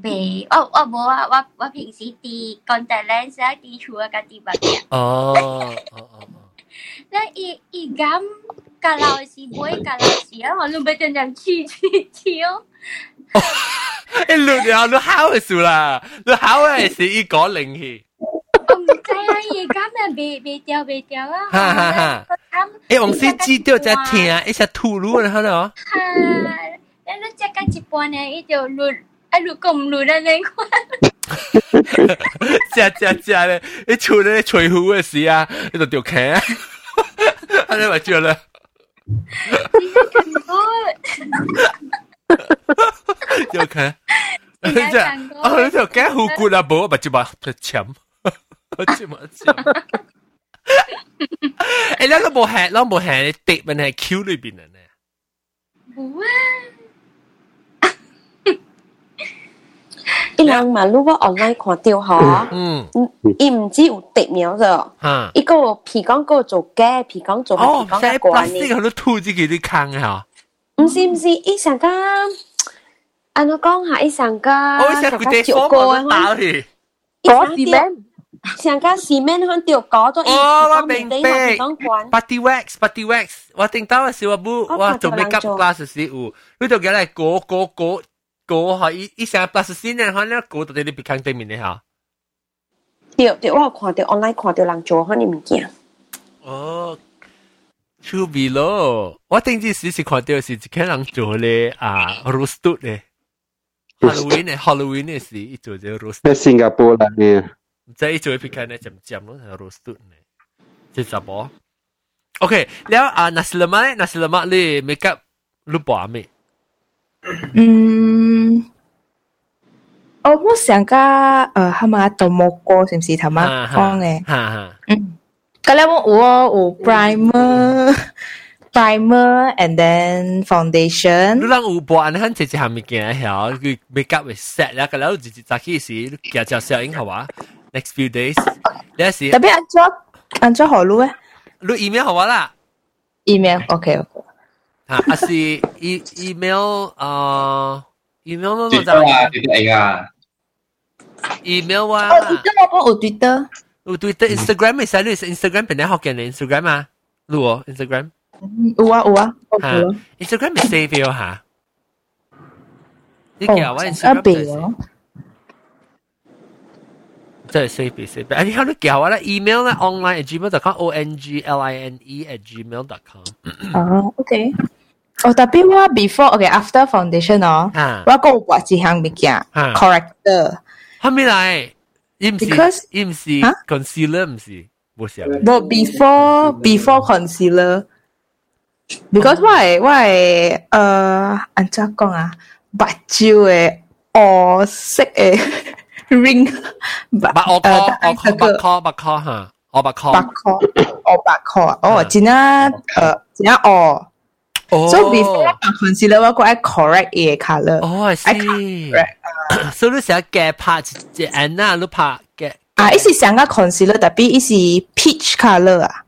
未，我我无啊，我我平时伫 contact lens 啊，伫厝啊，家己目镜。哦哦哦。那伊伊咁，甲老师买甲老师啊，我拢要点点去去跳。哎，你你你好会数啦，你好会是一个零去。唔知啊，而家咪未未掉未掉啊！哈哈哈！诶，王司知道只听，一只吐露啦，喺度。哈，你你只个一半呢，一条路，啊路咁路啦，你看。只只只咧，你除咧吹胡嘅事啊，你就掉颈，啊你咪知啦。掉颈，即系，哦，你条颈好攰啊，冇，咪就话潜。我 知我知。誒，你都冇係，你冇係跌問係 Q 里边嘅呢？冇啊。一人嘛，如果 online 看到嗬，嗯，伊唔知有跌苗咗，嚇，一个皮講個做嘅，皮講做皮講嘅關呢。呢個都吐自己啲坑哈。唔是唔是，伊上個，安我讲下，伊上个，我上個照過啊，打去，嗰時咩？上家市面看到搞咗，哦，我明白。Body wax，body wax，我听到嘅时候不，我做 makeup class 时有，你就叫嚟过过过过下，一一成 plus 先呢，可能过到你别坑对面嘅吓。对对，我有看到 online 看到人做嗰啲物件。哦，出味咯！我顶次时时看到是一个人做咧啊 roast 咧，Halloween 咧 Halloween 咧是一做只 roast。喺新加坡人嘅。 在做片看呢，渐渐咯，系 roast 呢，即系冇。OK，แล้วอ่า nasi lemak 咧，nasi lemak 咧 make up รูปบ่咩？嗯，我冇想过诶，系咪豆蘑菇是唔是头妈讲嘅？哈哈，嗯， 咁咧我有 primer。primer and then foundation。你人有播安尼，直接下面件晓，佢 make up 会 set 啦，咁然后直接早起时，叫叫小英好啊。 Next few days，你系特别安装安装好录诶，录 email 好啊啦。 email OK OK。啊，啊是 e email 诶 email 嗰个就系点啊？email 啊。哦，Twitter 我有 Twitter。有 Twitter、Instagram 咪使你 Instagram 边啲学嘅你 Instagram 啊？录哦 Instagram。有啊有啊，吓，Instagram 咪 save 咗吓。你叫我 Instagram 就系。 即系 save save，啊！你可能叫我咧 email 咧 online at gmail.com o n g l i n e at gmail.com。哦，OK。哦，特别我 before OK after foundation 哦，我个有画一项物件 corrector。后面嚟，伊唔是，伊唔是 concealer 唔是，冇事。 冇 before before concealer。because 我系我系诶，安怎讲啊？白椒嘅黄色嘅 ring，白我 call 我 call 白 call 白 call 吓，我白 call 白 call 我白 call 哦，真啊诶真啊哦。So before 白 concealer 我个系 correct 嘅 color。哦，系。所以你成日嘅拍只眼啊，你拍嘅。啊，一是成个 concealer，特别一是 peach color 啊。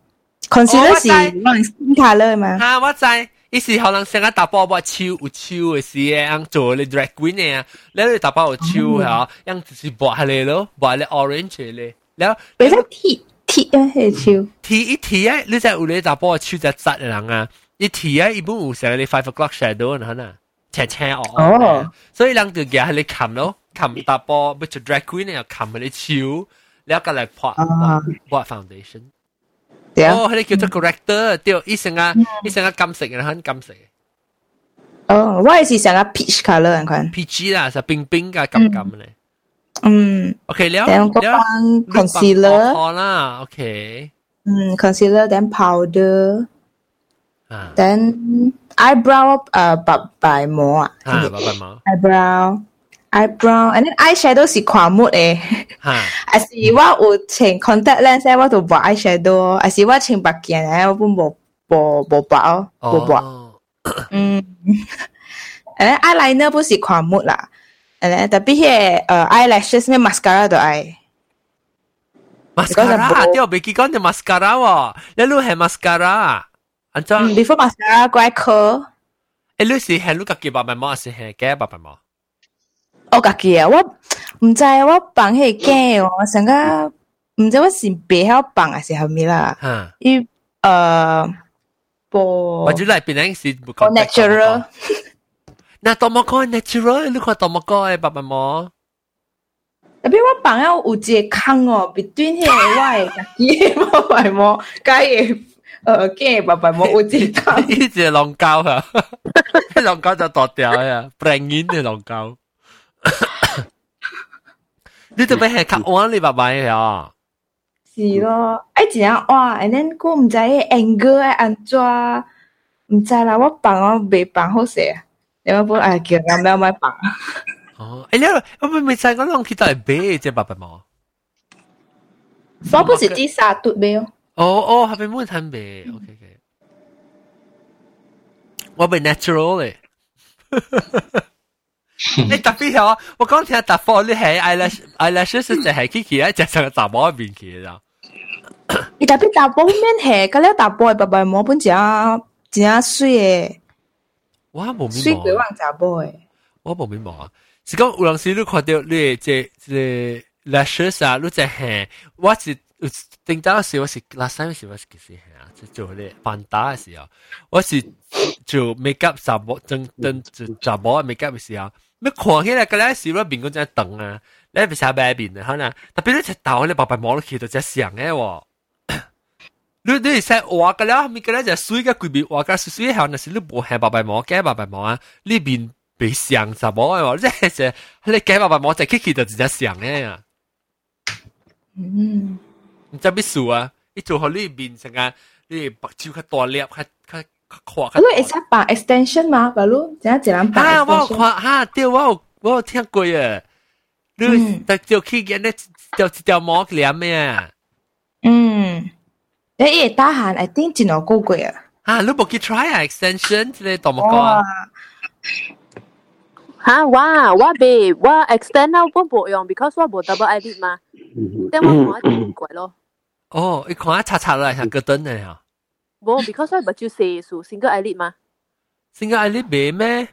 concealer 是可能 skin color 嘛？吓，我知。 伊是可能成日打包把手有手嘅时，样做你 drag queen 嘅，你你打包有手吓，样就是薄下嚟咯，薄你 orange 咧。然后你睇贴贴啊，系手贴一贴啊，你就有你打包手就扎嘅人啊，一贴啊，一般有成你 five o'clock shadow 可能斜斜哦。哦，所以人就嘅系你冚咯，冚打包，不做 drag queen 又冚你手，你一个嚟画画 foundation。 哦，佢哋叫做 corrector，对，伊成啊，伊成啊金色嘅，很金色。哦，我系是成个 peach color 人看。peach 啦，就冰冰嘅金金咧。嗯。 OK，了。然后帮 concealer。好啦，OK。嗯，concealer then powder。啊。then eyebrow 诶白白膜啊。啊，白白膜。 eyebrow。 eyebrow and then eyeshadow 是跨抹诶，还是我有穿 contact lens 我就画 eyeshadow，还是我穿白镜诶，我本无无无白哦，无白。嗯，诶 eyeliner 不是跨抹啦，诶特别系诶 eyelashes 咩 mascara 都爱。 mascara 对，未记讲就 mascara 喎，你攞系 mascara，安怎？before mascara 嗰一颗，诶你是系你家己白白膜，是系假白白膜？ 我家己啊，我唔知我放迄个镜哦，成个唔知我是白晓放还是后面啦。吓，伊诶，播或者嚟边样是唔讲 natural。那多么个 natural？你看多么个诶白白膜？特别我放咗有一个坑哦，between 迄个我诶家己诶白白膜，加诶诶镜白白膜有一个坑。呢只浪胶啊，浪胶就剁掉啊，bring in 嘅浪胶。 你特别系较弯你白白呀？是咯，哎，怎样哇？and then 我唔知 angle 系安怎，唔知啦。我放我未放好势，你我本哎叫我咩咩放。哦，哎你我咪咪知我谂起都系白只白白毛。我不是啲沙嘟咩哦？哦哦，系咪冇睇白？OK OK。我咪 natural 咧。 你特别系我讲听特科，你系 eyelash eyelash 就系 Kiki 咧，就成个杂毛边去啦。你特别杂毛面系，嗰啲杂毛白白毛本真真水嘅。我冇面水鬼王杂毛嘅。我冇面毛啊！是讲有阵时你看到你即即 lashes 啊，你就系我是顶到时我是 last time 时我是几时系啊？即做你扮打嘅时候，我是做 makeup 杂毛，真真做杂毛 makeup 嘅时候。 咩看起来个咧时，我面嗰只凳啊，你唔使白面啊，可能特别你只头你白白摸落去到只上嘅喎。你你使画个咧，面个咧就水嘅佢面画个水水后，那是你冇系白白摸，假白白摸啊，呢边被上什么嘅喎，即系就你假白白摸就 Kiki 就直接上嘅呀。嗯，唔知咩数啊？你做好呢边成啊，你白超级大粒，较较。 看，因为会使绑 extension 嘛，比如怎样一人绑 extension？啊，我有看，哈，对，我有我有听过啊。你就就去见那条一条毛帘咩？嗯， 诶，打闲，I think 真系高贵啊！啊，你冇去 try 啊 extension 之类多么个？吓，我我未我 extend 啊，我冇用，because 我冇 double edit 嘛，但我看一贵咯。哦，你看一擦擦落像个灯嚟啊？ 冇，because 我冇就四数 single edit 嘛。single edit 未咩？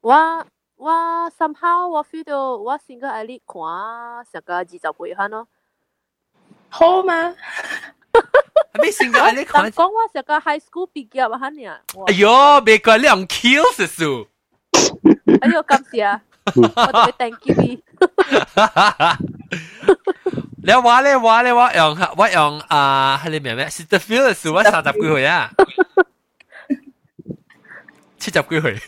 我我 somehow 我 feel 到我 single edit 看成个二十倍番咯。好吗？系咩 single edit 看？讲我成个 high school 毕业啊，吓你啊！哎呦，未过两 kill 是数。哎呦，咁事啊！我哋 thank you。你 话咧话咧，我用我用啊，系你明咩？Sister Phil 嘅数我三十几岁啊，七十几岁。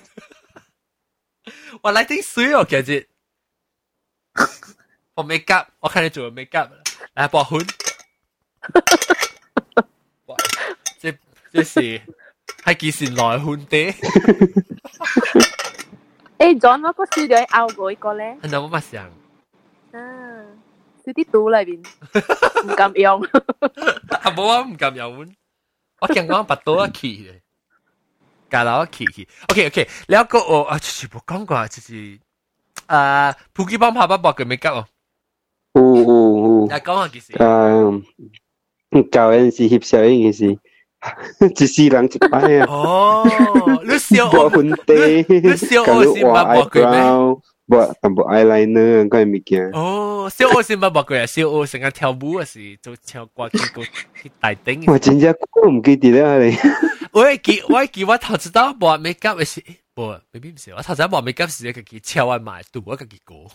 我嚟啲水哦，其实我 make up，我看你做 make up，嚟博款。即即是系几时来款啲？诶，John 嗰个书就拗过一个咧。系冇乜想。啊， 少啲赌里边，唔敢用。啊，冇啊，唔敢用。我见讲白刀一期嘅，架楼一期期。OK OK，你一个我啊，全部讲过，就是啊，普吉帮拍不博嘅未急哦。有有有。嚟讲下件事。诶，教人是翕相呢件事。一世人一摆啊！哦，你小我本地，你小我先捌博佢咩？ 捌淡薄 eyeliner 嗰啲物件。哦，小我先捌博佢啊！小我成日跳舞嗰时做唱歌结果去大顶。我真正我唔记得啦你。我记我记我头知道博 make up 嘅时，博未必唔是我头先博 make up 时嘅佢超爱买赌我嘅结果。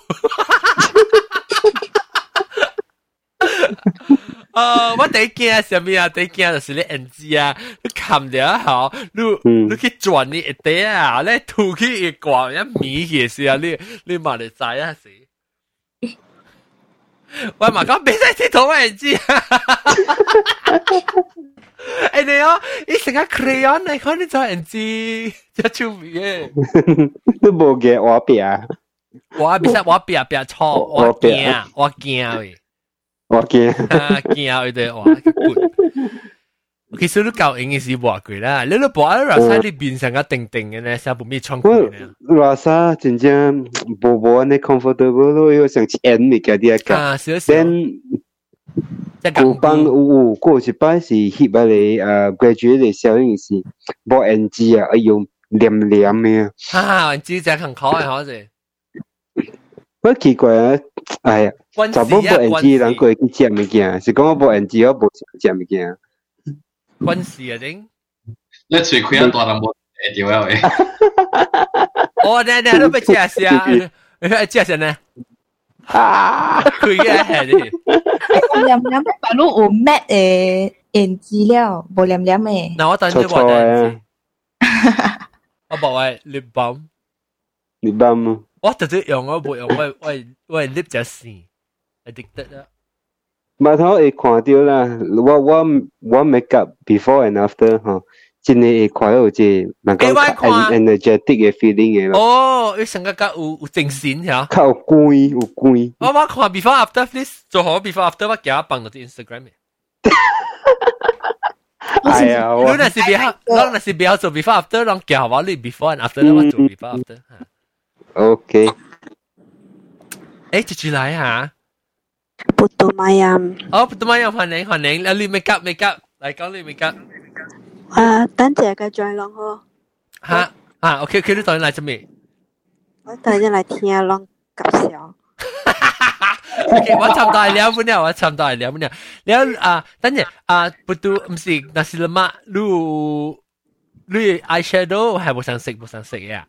呃，我第一件什么啊？第一件就是你 NG 啊，你冚咗好，你你去转你一啲啊，你吐去一挂一米嘅时候，你你嘛嚟知啊是？喂，嘛讲别再剃头我 NG 啊！哎你哦，你成个 crayon 你看你做 NG，真出名嘅。你冇嘅我边啊？我边我边边错，我惊我惊喂。 我惊，惊佢哋话其实都够应嘅是话佢啦，你都播喺拉沙你变成个定定嘅咧，成部咩仓库咧？拉沙真正冇冇呢 comfortable 咯，要成钱嚟嘅啲一啊，少少。古班有过一摆是翕啊你诶 graduate 嘅小应是冇 NG 啊，哎呦黏黏嘅。哈，NG 就很可爱，好似。我奇怪啊， 哎呀，就冇冇 NG 人过去食物件，是讲我冇 NG 我冇食物件。关事啊，顶！你嘴开啊大人冇会掉啊喂！哦，你你都被食死啊！你去食先呢？啊，佢嘅系你。黏黏嘅，白鹿有 mat 诶 NG 了，冇黏黏诶。嗱，我等你话 NG。我บอกว่า lip balm。lip balm。 我特别用我冇用，我我我 lip 就线，addicted 啦。码头会看到啦，我我我 make up before and after 嗬，真系会看到即能够 energetic 嘅 feeling 嘅咯。哦，你成个个有有精神吓，较有光有光。我我看 before after please 做好 before after 我叫我放到啲 Instagram 嘅。系啊，你那是比较，你那是比较做 before after，让叫我你 before and after，我做 before after 吓。 OK。诶，接住嚟吓。Putu Mayam。哦，Putu Mayam 欢迎欢迎，你 make up make up 嚟讲你 make up。啊，等阵嘅再落好。吓啊，OK OK，你当然嚟做咩？我等阵嚟听啷急笑。OK，我差唔多系两分了，我差唔多系两分了。了啊，等阵啊，Putu 唔是，那是了嘛？你你 eyeshadow 系冇想食冇想食嘅。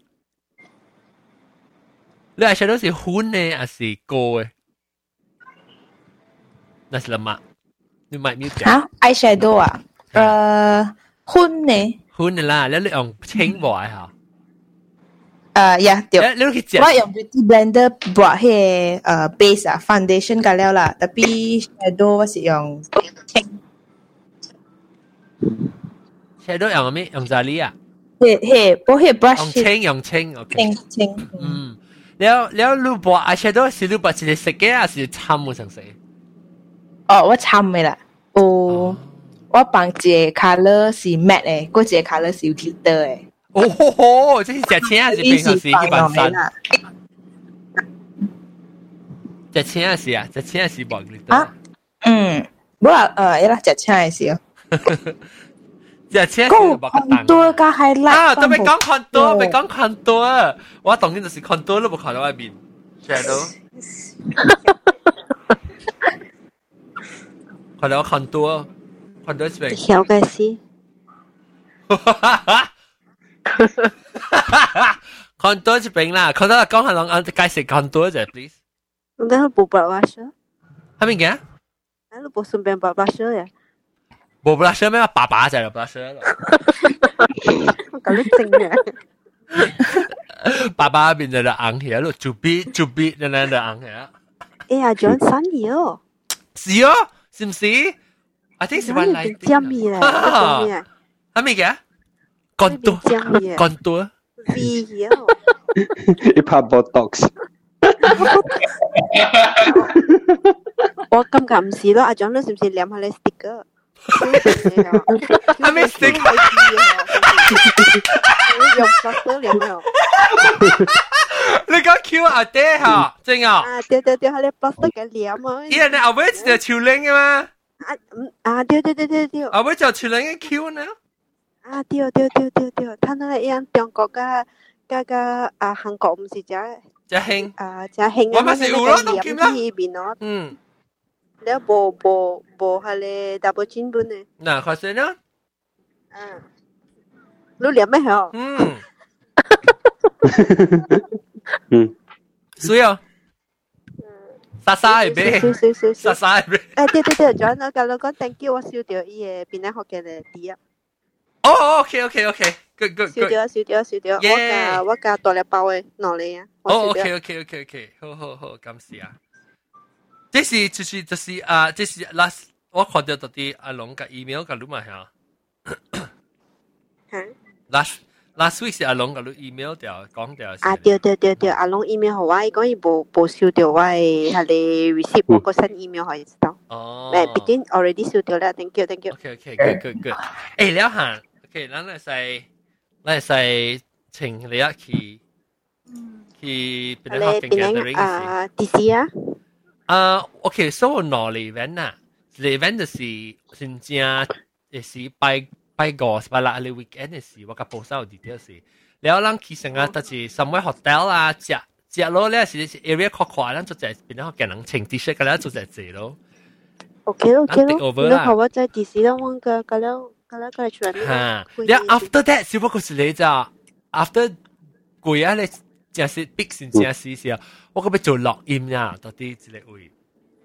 你 eyeshadow 是粉嘅还是膏嘅？那是什么？你买咩啊？eyeshadow 啊？诶，粉嘅。粉嘅啦，你你用清白吓。诶呀，对。你去食。我用 beauty blender 画迄诶 base 啊，foundation 㗎了啦，但系 shadow 我是用清。 shadow 用咩？用咋哩啊？系系，不系 brush。用清用清，OK。清清。嗯。 你你如果阿些都是如果是食嘅，还是参冇成食？哦，我参嘅啦，我我帮只 color 是 matte 嘅，嗰只 color 是 glitter 嘅。哦吼吼，即係食錢還是平常時一般三？食錢還是啊？食錢還是冇 glitter？啊，嗯，我誒，一啦，食錢係少。够很多，还拉？啊，都别讲看多，别讲看多，我冬天就是看多都不看到外面，晓得不？看到很多，很多是冰。小盖西。哈哈哈哈，哈哈哈哈哈！看到是冰啦，看到刚还冷，按解释看到就 please。那不白花烧？还没讲？那不顺便白花烧呀？补 blusher 咩？爸爸就系 blusher 咯。咁你正嘅。爸爸变咗就硬起咯，就比就比就那就硬起啊。哎呀，John 生意哦。是哦，是唔是？I think 是揾嚟。尖嘢咧，系咪嘅？干多，干多。V 呀。一拍 botox。我感觉唔是咯，阿长你是唔是念下你 sticker？ 系咪 sticker？用 sticker 念啊！你讲 Q 阿爹吓，正啊！啊，对对对，系你 plastic 嘅念啊！依人你后尾就潮领嘅嘛？啊嗯啊，对对对对对。后尾就潮领嘅 Q 呢？啊，对对对对对，睇到一样中国嘅嘅嘅啊韩国唔是只。只兴啊，只兴我咪是有咯，都见啦。呢 边咯，嗯，你无无无系你 double chin 本呢？嗱，开始啦。嗯，你念咩好？嗯，嗯，需要。莎莎系咩？莎莎系咩？诶，对对对，仲有我讲讲 thank you，我烧掉伊个边咧学嘅咧啲啊。哦，OK OK OK。good good 少掉少掉少掉，我加我加大粒包嘅攞嚟啊！哦，OK OK OK OK，好好好，感谢啊！ 这是就是就是啊，这是 last 我看到到啲阿龙嘅 email 嘅录埋下。last last week 是阿龙嘅录 email 掉讲掉。啊，对对对对，阿龙 email 好啊，伊讲伊无无收到我嘅系你 receipt，我个新 email 可以知道。哦，诶，begin already 收到啦，thank you thank you。 OK OK good good good。诶，了下，OK，咱嚟使。咱系请你一去去边度学 gathering 啊？DC 啊？ 啊、uh,，OK，so、okay, Norway van 啊，Norway 就是新加坡，是拜拜个，是拜啦，the weekend 是我个报销地点是，然后咱其实啊，就是 somewhere hotel 啊，食食咯，咧是 area 宽宽，咱就在变咗个人情 dish，个咧就在这咯。OK OK 咯，你好，我在 DC 啦，我个个咧个咧个咧出嚟。吓，然后 after that，只不过是你咋，after 贵啊咧。正是逼先正是时候，我嗰边做录音呀，到啲之类会。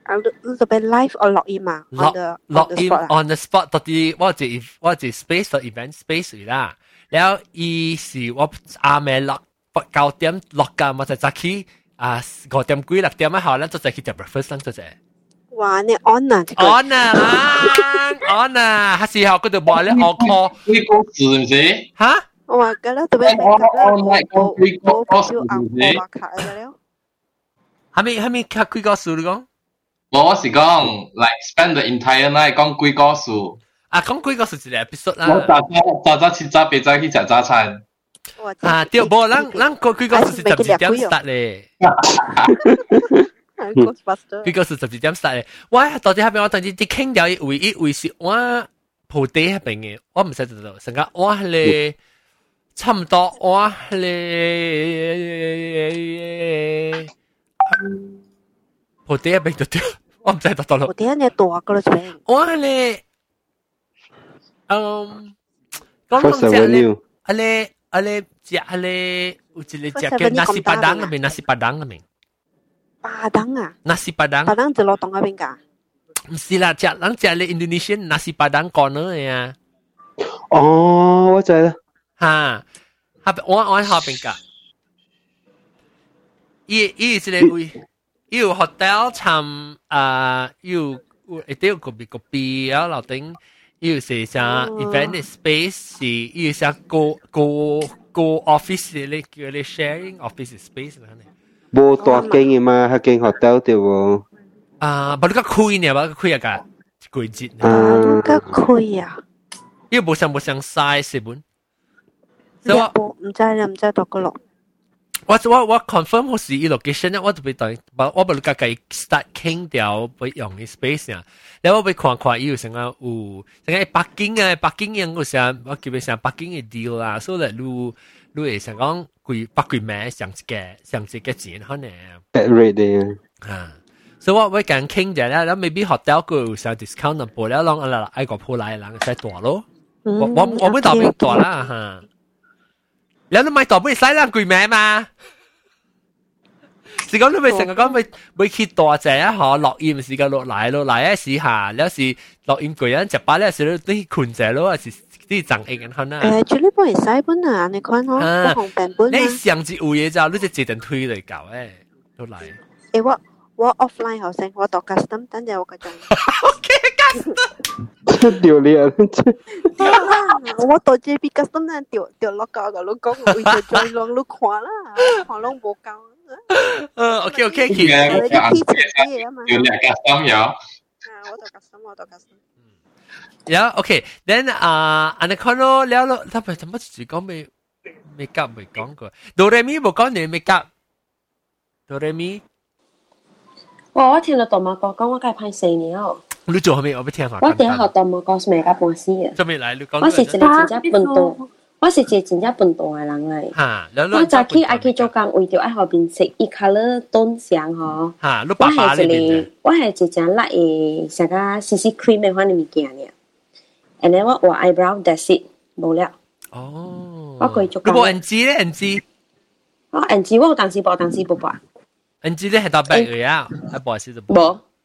啊，你做边 live 或录音啊？录录音 on the spot 到啲我系我系 space 到 event space 啦，然后伊是我啱尾落九点落㗎，我就早起啊五点几六点啊，后咧就就去食 breakfast 啦，就就。哇！你 on 啊，on 啊，on 啊，系时候嗰度话咧，我 call 呢个字唔是？吓？ 我话㗎啦，特别系我我我呢个字唔是？我卡㗎了。系咪系咪卡几个数你讲？我是讲 like spend the entire night 讲几个数。啊，讲几个数一个 episode 啦。我早早早早七早八早去食早餐。啊，对，无，咱咱个几个数是十二点 start 咧。佢个是十二点 start 嘅，我到底下边我当时啲倾掉唯一为是我铺地下边嘅，我唔使知道，成个我咧 差唔多我咧铺地下边就掉，我唔使读到咯。铺地下你大个啦先。我咧，嗯，讲讲只咧，阿咧阿咧只阿咧有一个只叫 nasi padang 嗰边，nasi padang 嗰边。Padang à? Nasi Padang. Padang từ lotong ở bên cả. Mesti lah, cak lang cak le Indonesian nasi Padang corner ya. 哦，我知啦。 哈，下边我我喺下边㗎。伊伊即个位，伊有 hotel 参啊，有一定有个别个别，然后楼顶伊有写啥 event space 是伊有啥 go go go office 咧叫你 sharing office space 啦呢。冇大间嘅嘛，系间 hotel 对喎。啊，不过开呢，不过开啊个， 季节。啊，都得开啊！呢个冇上冇上晒四本。 所以我唔知啦，唔知读个落。我我我 confirm 好是 location 咧，我就被等，我不如家己 start 倾掉，不用 space 啊。然后我被看看，伊有成个有成个北京啊，北京人有成我叫佢成北京嘅 deal 啦，所以你你会成讲贵北贵咩上一个上一个钱可能。bad rate 嘅啊。所以我我讲倾咗咧，然后 maybe hotel 佢有上 discount 就播了，让啊啦爱个铺来人再大咯。我我我们当边大啦吓。 你咪代買使人鬼名嘛？是講你咪成日講咪咪揭大隻啊！嗬，落雨唔是夠落嚟落嚟一時下，有時落雨攰人食飽咧，時啲困者咯，是啲贈應人肯啦。誒，最呢本係使本啊，你看我，紅病本。你上次有嘢就你就自動推嚟搞誒，落嚟。誒我。我 offline 后先，我读 custom，等阵我个钟。出掉你啊！我到 JB custom 咧掉掉落架噶，你讲我就再让你看啦，看拢无够。呃，OK OK，其实有两个 custom 有。啊，我读 custom，我读 custom。Yeah, okay. Then 啊，安尼看咯，了咯，他咪怎么只讲未未夹未讲过？哆来咪冇讲你未夹，哆来 咪。我我听到大妈哥讲，我梗系派四年哦。你做系咪？我俾听下。我点学大妈哥是未夹半死嘅。做咩嚟？你讲。我是一个真正笨蛋，我是一个真正笨蛋嘅人嚟。吓，我早起爱去做工，为咗爱后边食伊卡勒炖香嗬。吓，你爸爸呢边？我系一只辣嘅，成个 CC cream 嘅款嘅物件嘅。and then 我画 eyebrow that's it 冇了。哦。我可以做。你冇 N G 咧？N G。我 N G 我有当时播，当时冇播。 你直接系到白鱼啊？还不好意思，不，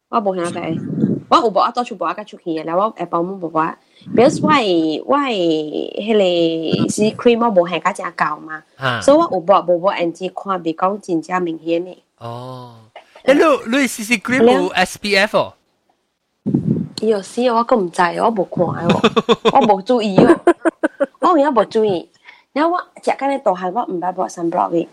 我不想白。我有无啊？到处无啊？甲出去啊？然后诶，保姆无啊？比如我，我，迄个是 cream 无系甲正高嘛？所以我有无无无眼睛看，比讲真正明显呢。哦，诶，你你是试 cream 无 SPF 哦？有哦我更唔知，我无看哦，我无注意哦，我而家无注意。然后我食间咧大汉，我唔知博 sunblock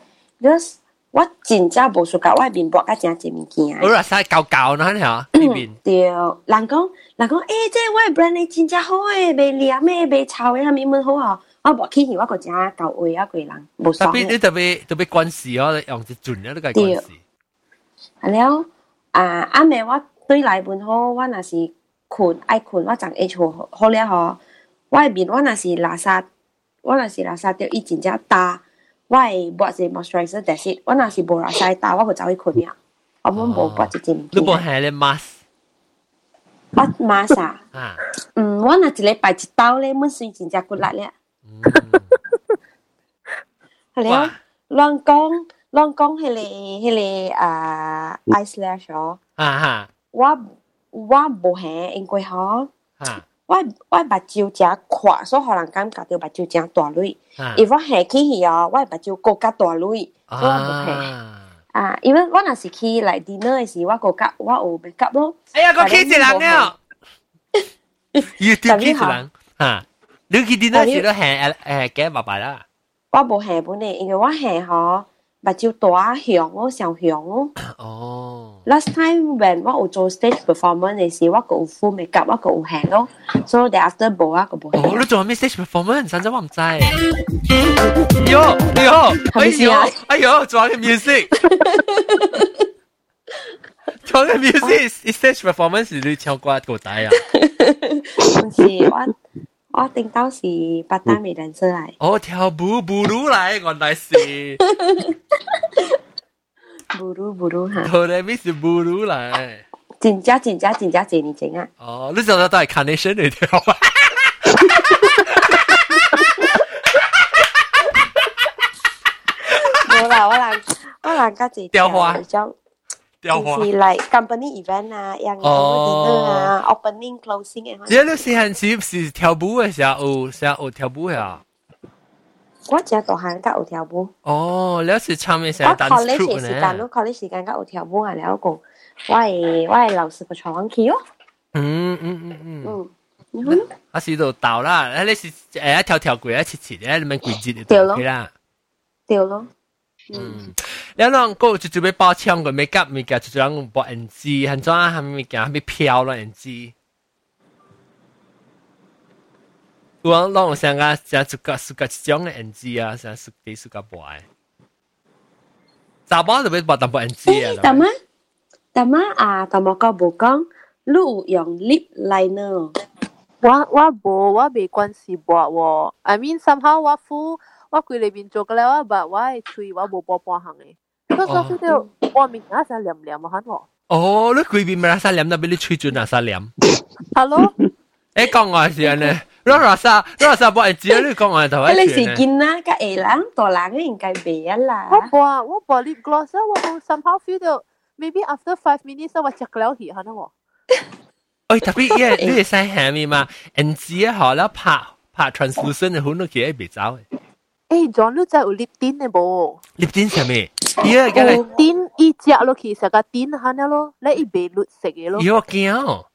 我真正无输搞，我面薄甲真物件。我若使搞搞呢？吓，面对人讲，人讲，诶、这我 brand 真正好诶，卖廉诶，卖潮诶，啥物物好吼。我无起去，我个正搞位啊，贵人无爽。特别你特别特别关事哦，用只准啊，你个关事。好了，啊，阿妹，我对来本好，我若是困爱困，我长 H 好了吼。我面我若是垃圾，我若是垃圾掉，伊真正焦。我会抹一 moisturizer，但是我若是无垃圾大，我会走去困了。我冇无抹一件。你冇系咧 mask？我 mask 啊？嗯，我若一礼拜一刀咧，满水真正骨力咧。系了，乱讲乱讲，迄个迄个啊 ice lash 哦。啊哈。我。我无下，因为吼， 我我目睭真阔，所以互人感觉到目睭真大蕊。如果下起去哦，我目睭更加大蕊，所以我无下。啊，因为我若是去来 dinner 嘅时，我个夹我有 make up 咯。哎呀，个 K 字人啊！要点 K 字人啊？你去 dinner 时都下诶几白白啦？我无下本嚟，因为我下吼。 目睭大响咯，上响咯。哦。 Last time when 我有做 stage performance 嘅时，我个有 full makeup，我个有下咯。So that after 冇啊，个冇下。哦，你做咩 stage performance？真真我唔知。哟哟，哎呦哎呦，做嘅 music。做嘅 music，stage performance 你唱歌个底啊？唔是我。 我頂到是八單美人出嚟。哦，跳舞舞女嚟，原來是。舞女舞女嚇。原來咪是舞女嚟。真正真正真正正你整啊！哦，你做得都係 carnation 嚟跳啊！冇啦，我人我人家自雕花。嚟 company event 啊，人嘅啊，opening closing 嘅。即你細漢時是跳舞嘅時候，成學跳舞啊？我只大漢得學跳舞。哦，你是唱咩成？我 college 時間，我 college 時間得學跳舞啊，了個，我係我係老師個床企哦。嗯嗯嗯嗯。嗯。我是度倒啦，誒你是誒一條條軌一切切咧，你咪軌節嚟對啦，對咯，嗯。 แล้วน้องก็จะจะไปป้อเชียงกับไม่กับมีแกจะจะงบอเอ็นจีฮันจ้าฮันมีแกไม่เพียวแล้วเอ็นจีตัวน้องสังกัดจะสุกัดสุกัดจ้องเอ็นจีอ่ะสังสุกีสุกัดบ่อยตาบ้าจะไปบอกตาบ้าเอ็นจีอ่ะตามาตามาอ่ะตามาก็บอกกังลูกอย่างลิปไลเนอร์ว่าว่าโบว่าเบกวนสีบอวอ I mean somehow ว่าฟูว่าคุยเลยบินโจกแล้วว่าแบบว่าชุยว่าโบปอปอหังเลย 嗰时候佢哋我面啱晒黏黏啊，吓我。哦，你规边咪嗱晒黏，那边你喙转嗱晒黏。Hello。诶讲我系呢？你话啥？你话啥？不系只你讲我头一。你是见啦，个下人大人应该别啦。我播我播 lip gloss，我冇 somehow feel 到 maybe after five minutes 我食了气，系喎。诶特别嘢，你系使下面嘛？N G 啊，好啦，拍拍 translucent 嘅好多嘢别走 嘅。诶，John 你真有 lip tint 嘅冇？lip tint 系咩？咦，梗系 tint 一只落去，成个 tint 系咯，你一杯绿色嘅咯。咦，我惊。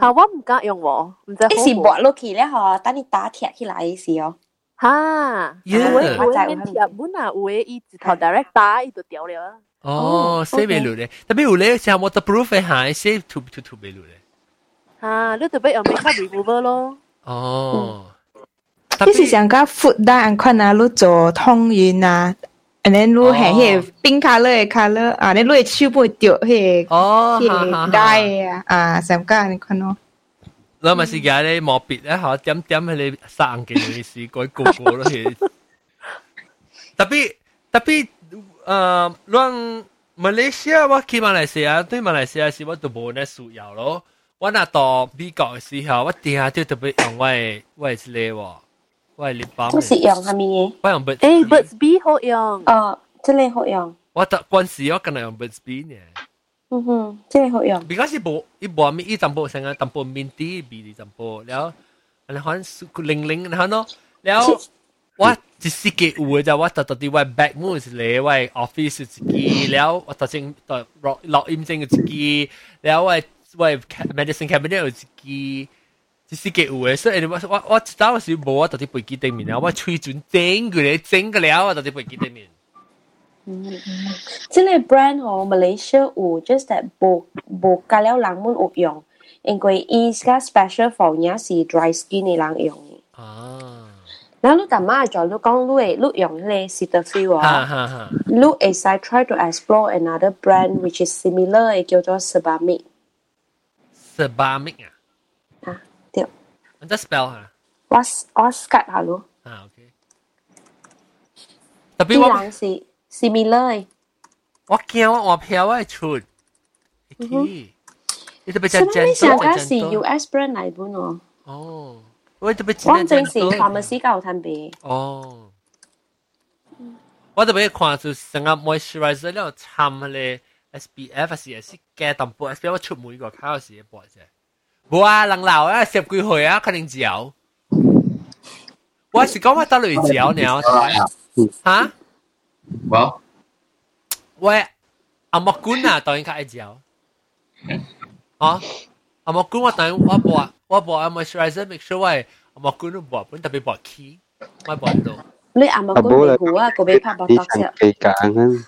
吓，我唔敢用喎，唔知。一时抹落去咧，嗬，等你打贴起来时哦。吓，有诶有诶面贴本啊，有诶伊直头 direct 打伊就掉了啊。哦，写袂落咧，特别有咧，像 waterproof 嘅吓，写 to to to 袂落咧。吓，你特别用 makeup remover 咯。哦。 你是想甲 food 单款啊，你做通讯啊？and then 你系迄个冰 color 嘅 color 啊，你你手部掉迄个哦，迄个带啊，啊，上架你看咯。你咪是嘅咧，毛笔咧，吓点点喺你生嘅你是改个个咯，系特别特别诶，让马来西亚我去马来西亚，对马来西亚是我都冇呢需要咯。我那到美国嘅时候，我定下都特别用我嘅我系呢喎。我 系 lip balm。都是用系咪嘢？我用 Burt's Bee。诶，Burt's Bee 好用。哦，真系好用。我特嗰阵时我梗系用 Burt's Bee 呢。嗯哼，真系好用。because 一部一部咪一阵部成个阵部面啲鼻啲阵部，然后然后零零然后咯，然后我一时嘅有嘅就我特特啲我 back moves 嚟我 office 自己，然后我特正特落落音正嘅自己，然后我我 medicine cabinet 有自己。 只是嘅有嘅，所以我我我早时冇我到啲背机顶面啊，我吹转整佢嚟整个了，我到啲背机顶面。嗯，即系 brand 哦，Malaysia 有，just that 冇冇加了人们有用，因为伊个 special for 嘢是 dry skin 嘅人用嘅。啊。然后你大妈就你讲你你用嗰个 Cetaphil 啊，你会使 try to explore another brand which is similar 嘅叫做 Sebamed。Sebamed 啊？ มันจะ spell ฮะ 我我 scat 下咯。啊，OK。特别我人是 similar 我惊我换票我出。你特别就正。你上家是 US brand 嚟本喎。哦。我特别。我正是 pharmacy 教摊俾。哦。我特别看就成个 moisturizer 了参咧 SPF 是系加淡薄 SPF 我出每个卡有时播啫。 冇啊，人老啊，十几岁啊，肯定嚼。我是讲我得嚟嚼呢，吓？我喂，阿莫官啊，当然较爱嚼。啊，阿莫官我当然我播我播阿 moisturizer，make sure 我阿莫官都播本特别播 key，我播到。 你阿莫官未好啊，个俾拍不到先。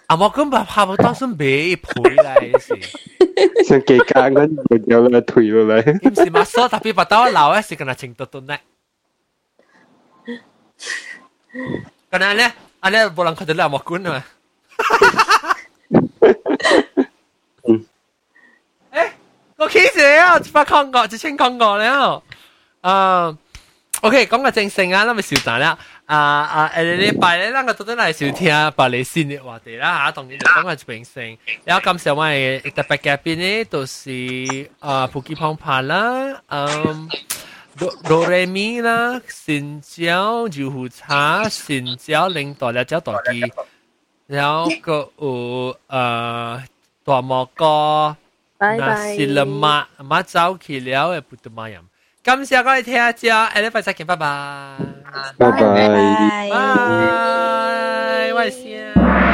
阿莫官拍拍不到先俾赔嚟是。像几间嗰度有个退落嚟。唔是嘛？所特别把刀留喺是跟他情多多呢。咁样咧，阿咧冇人看到你阿莫官啊嘛。诶，我企住啊，只发讲过，只清讲过了。啊，OK，讲个正性啊，咁咪笑蛋啦。 啊啊！诶礼拜咧，咱个都都嚟收听百里线嘅话题啦吓，当然就讲个平性。然后今时我哋特别嘉宾咧，都是啊普吉胖帕啦，嗯，哆哆来咪啦，新椒油壶茶，新椒领导了椒大鸡，然后个有呃大蘑菇，那是了马马走去了嘅葡萄麻盐。 感谢各位聽者，下禮拜再见，拜拜。拜拜，拜，我係先。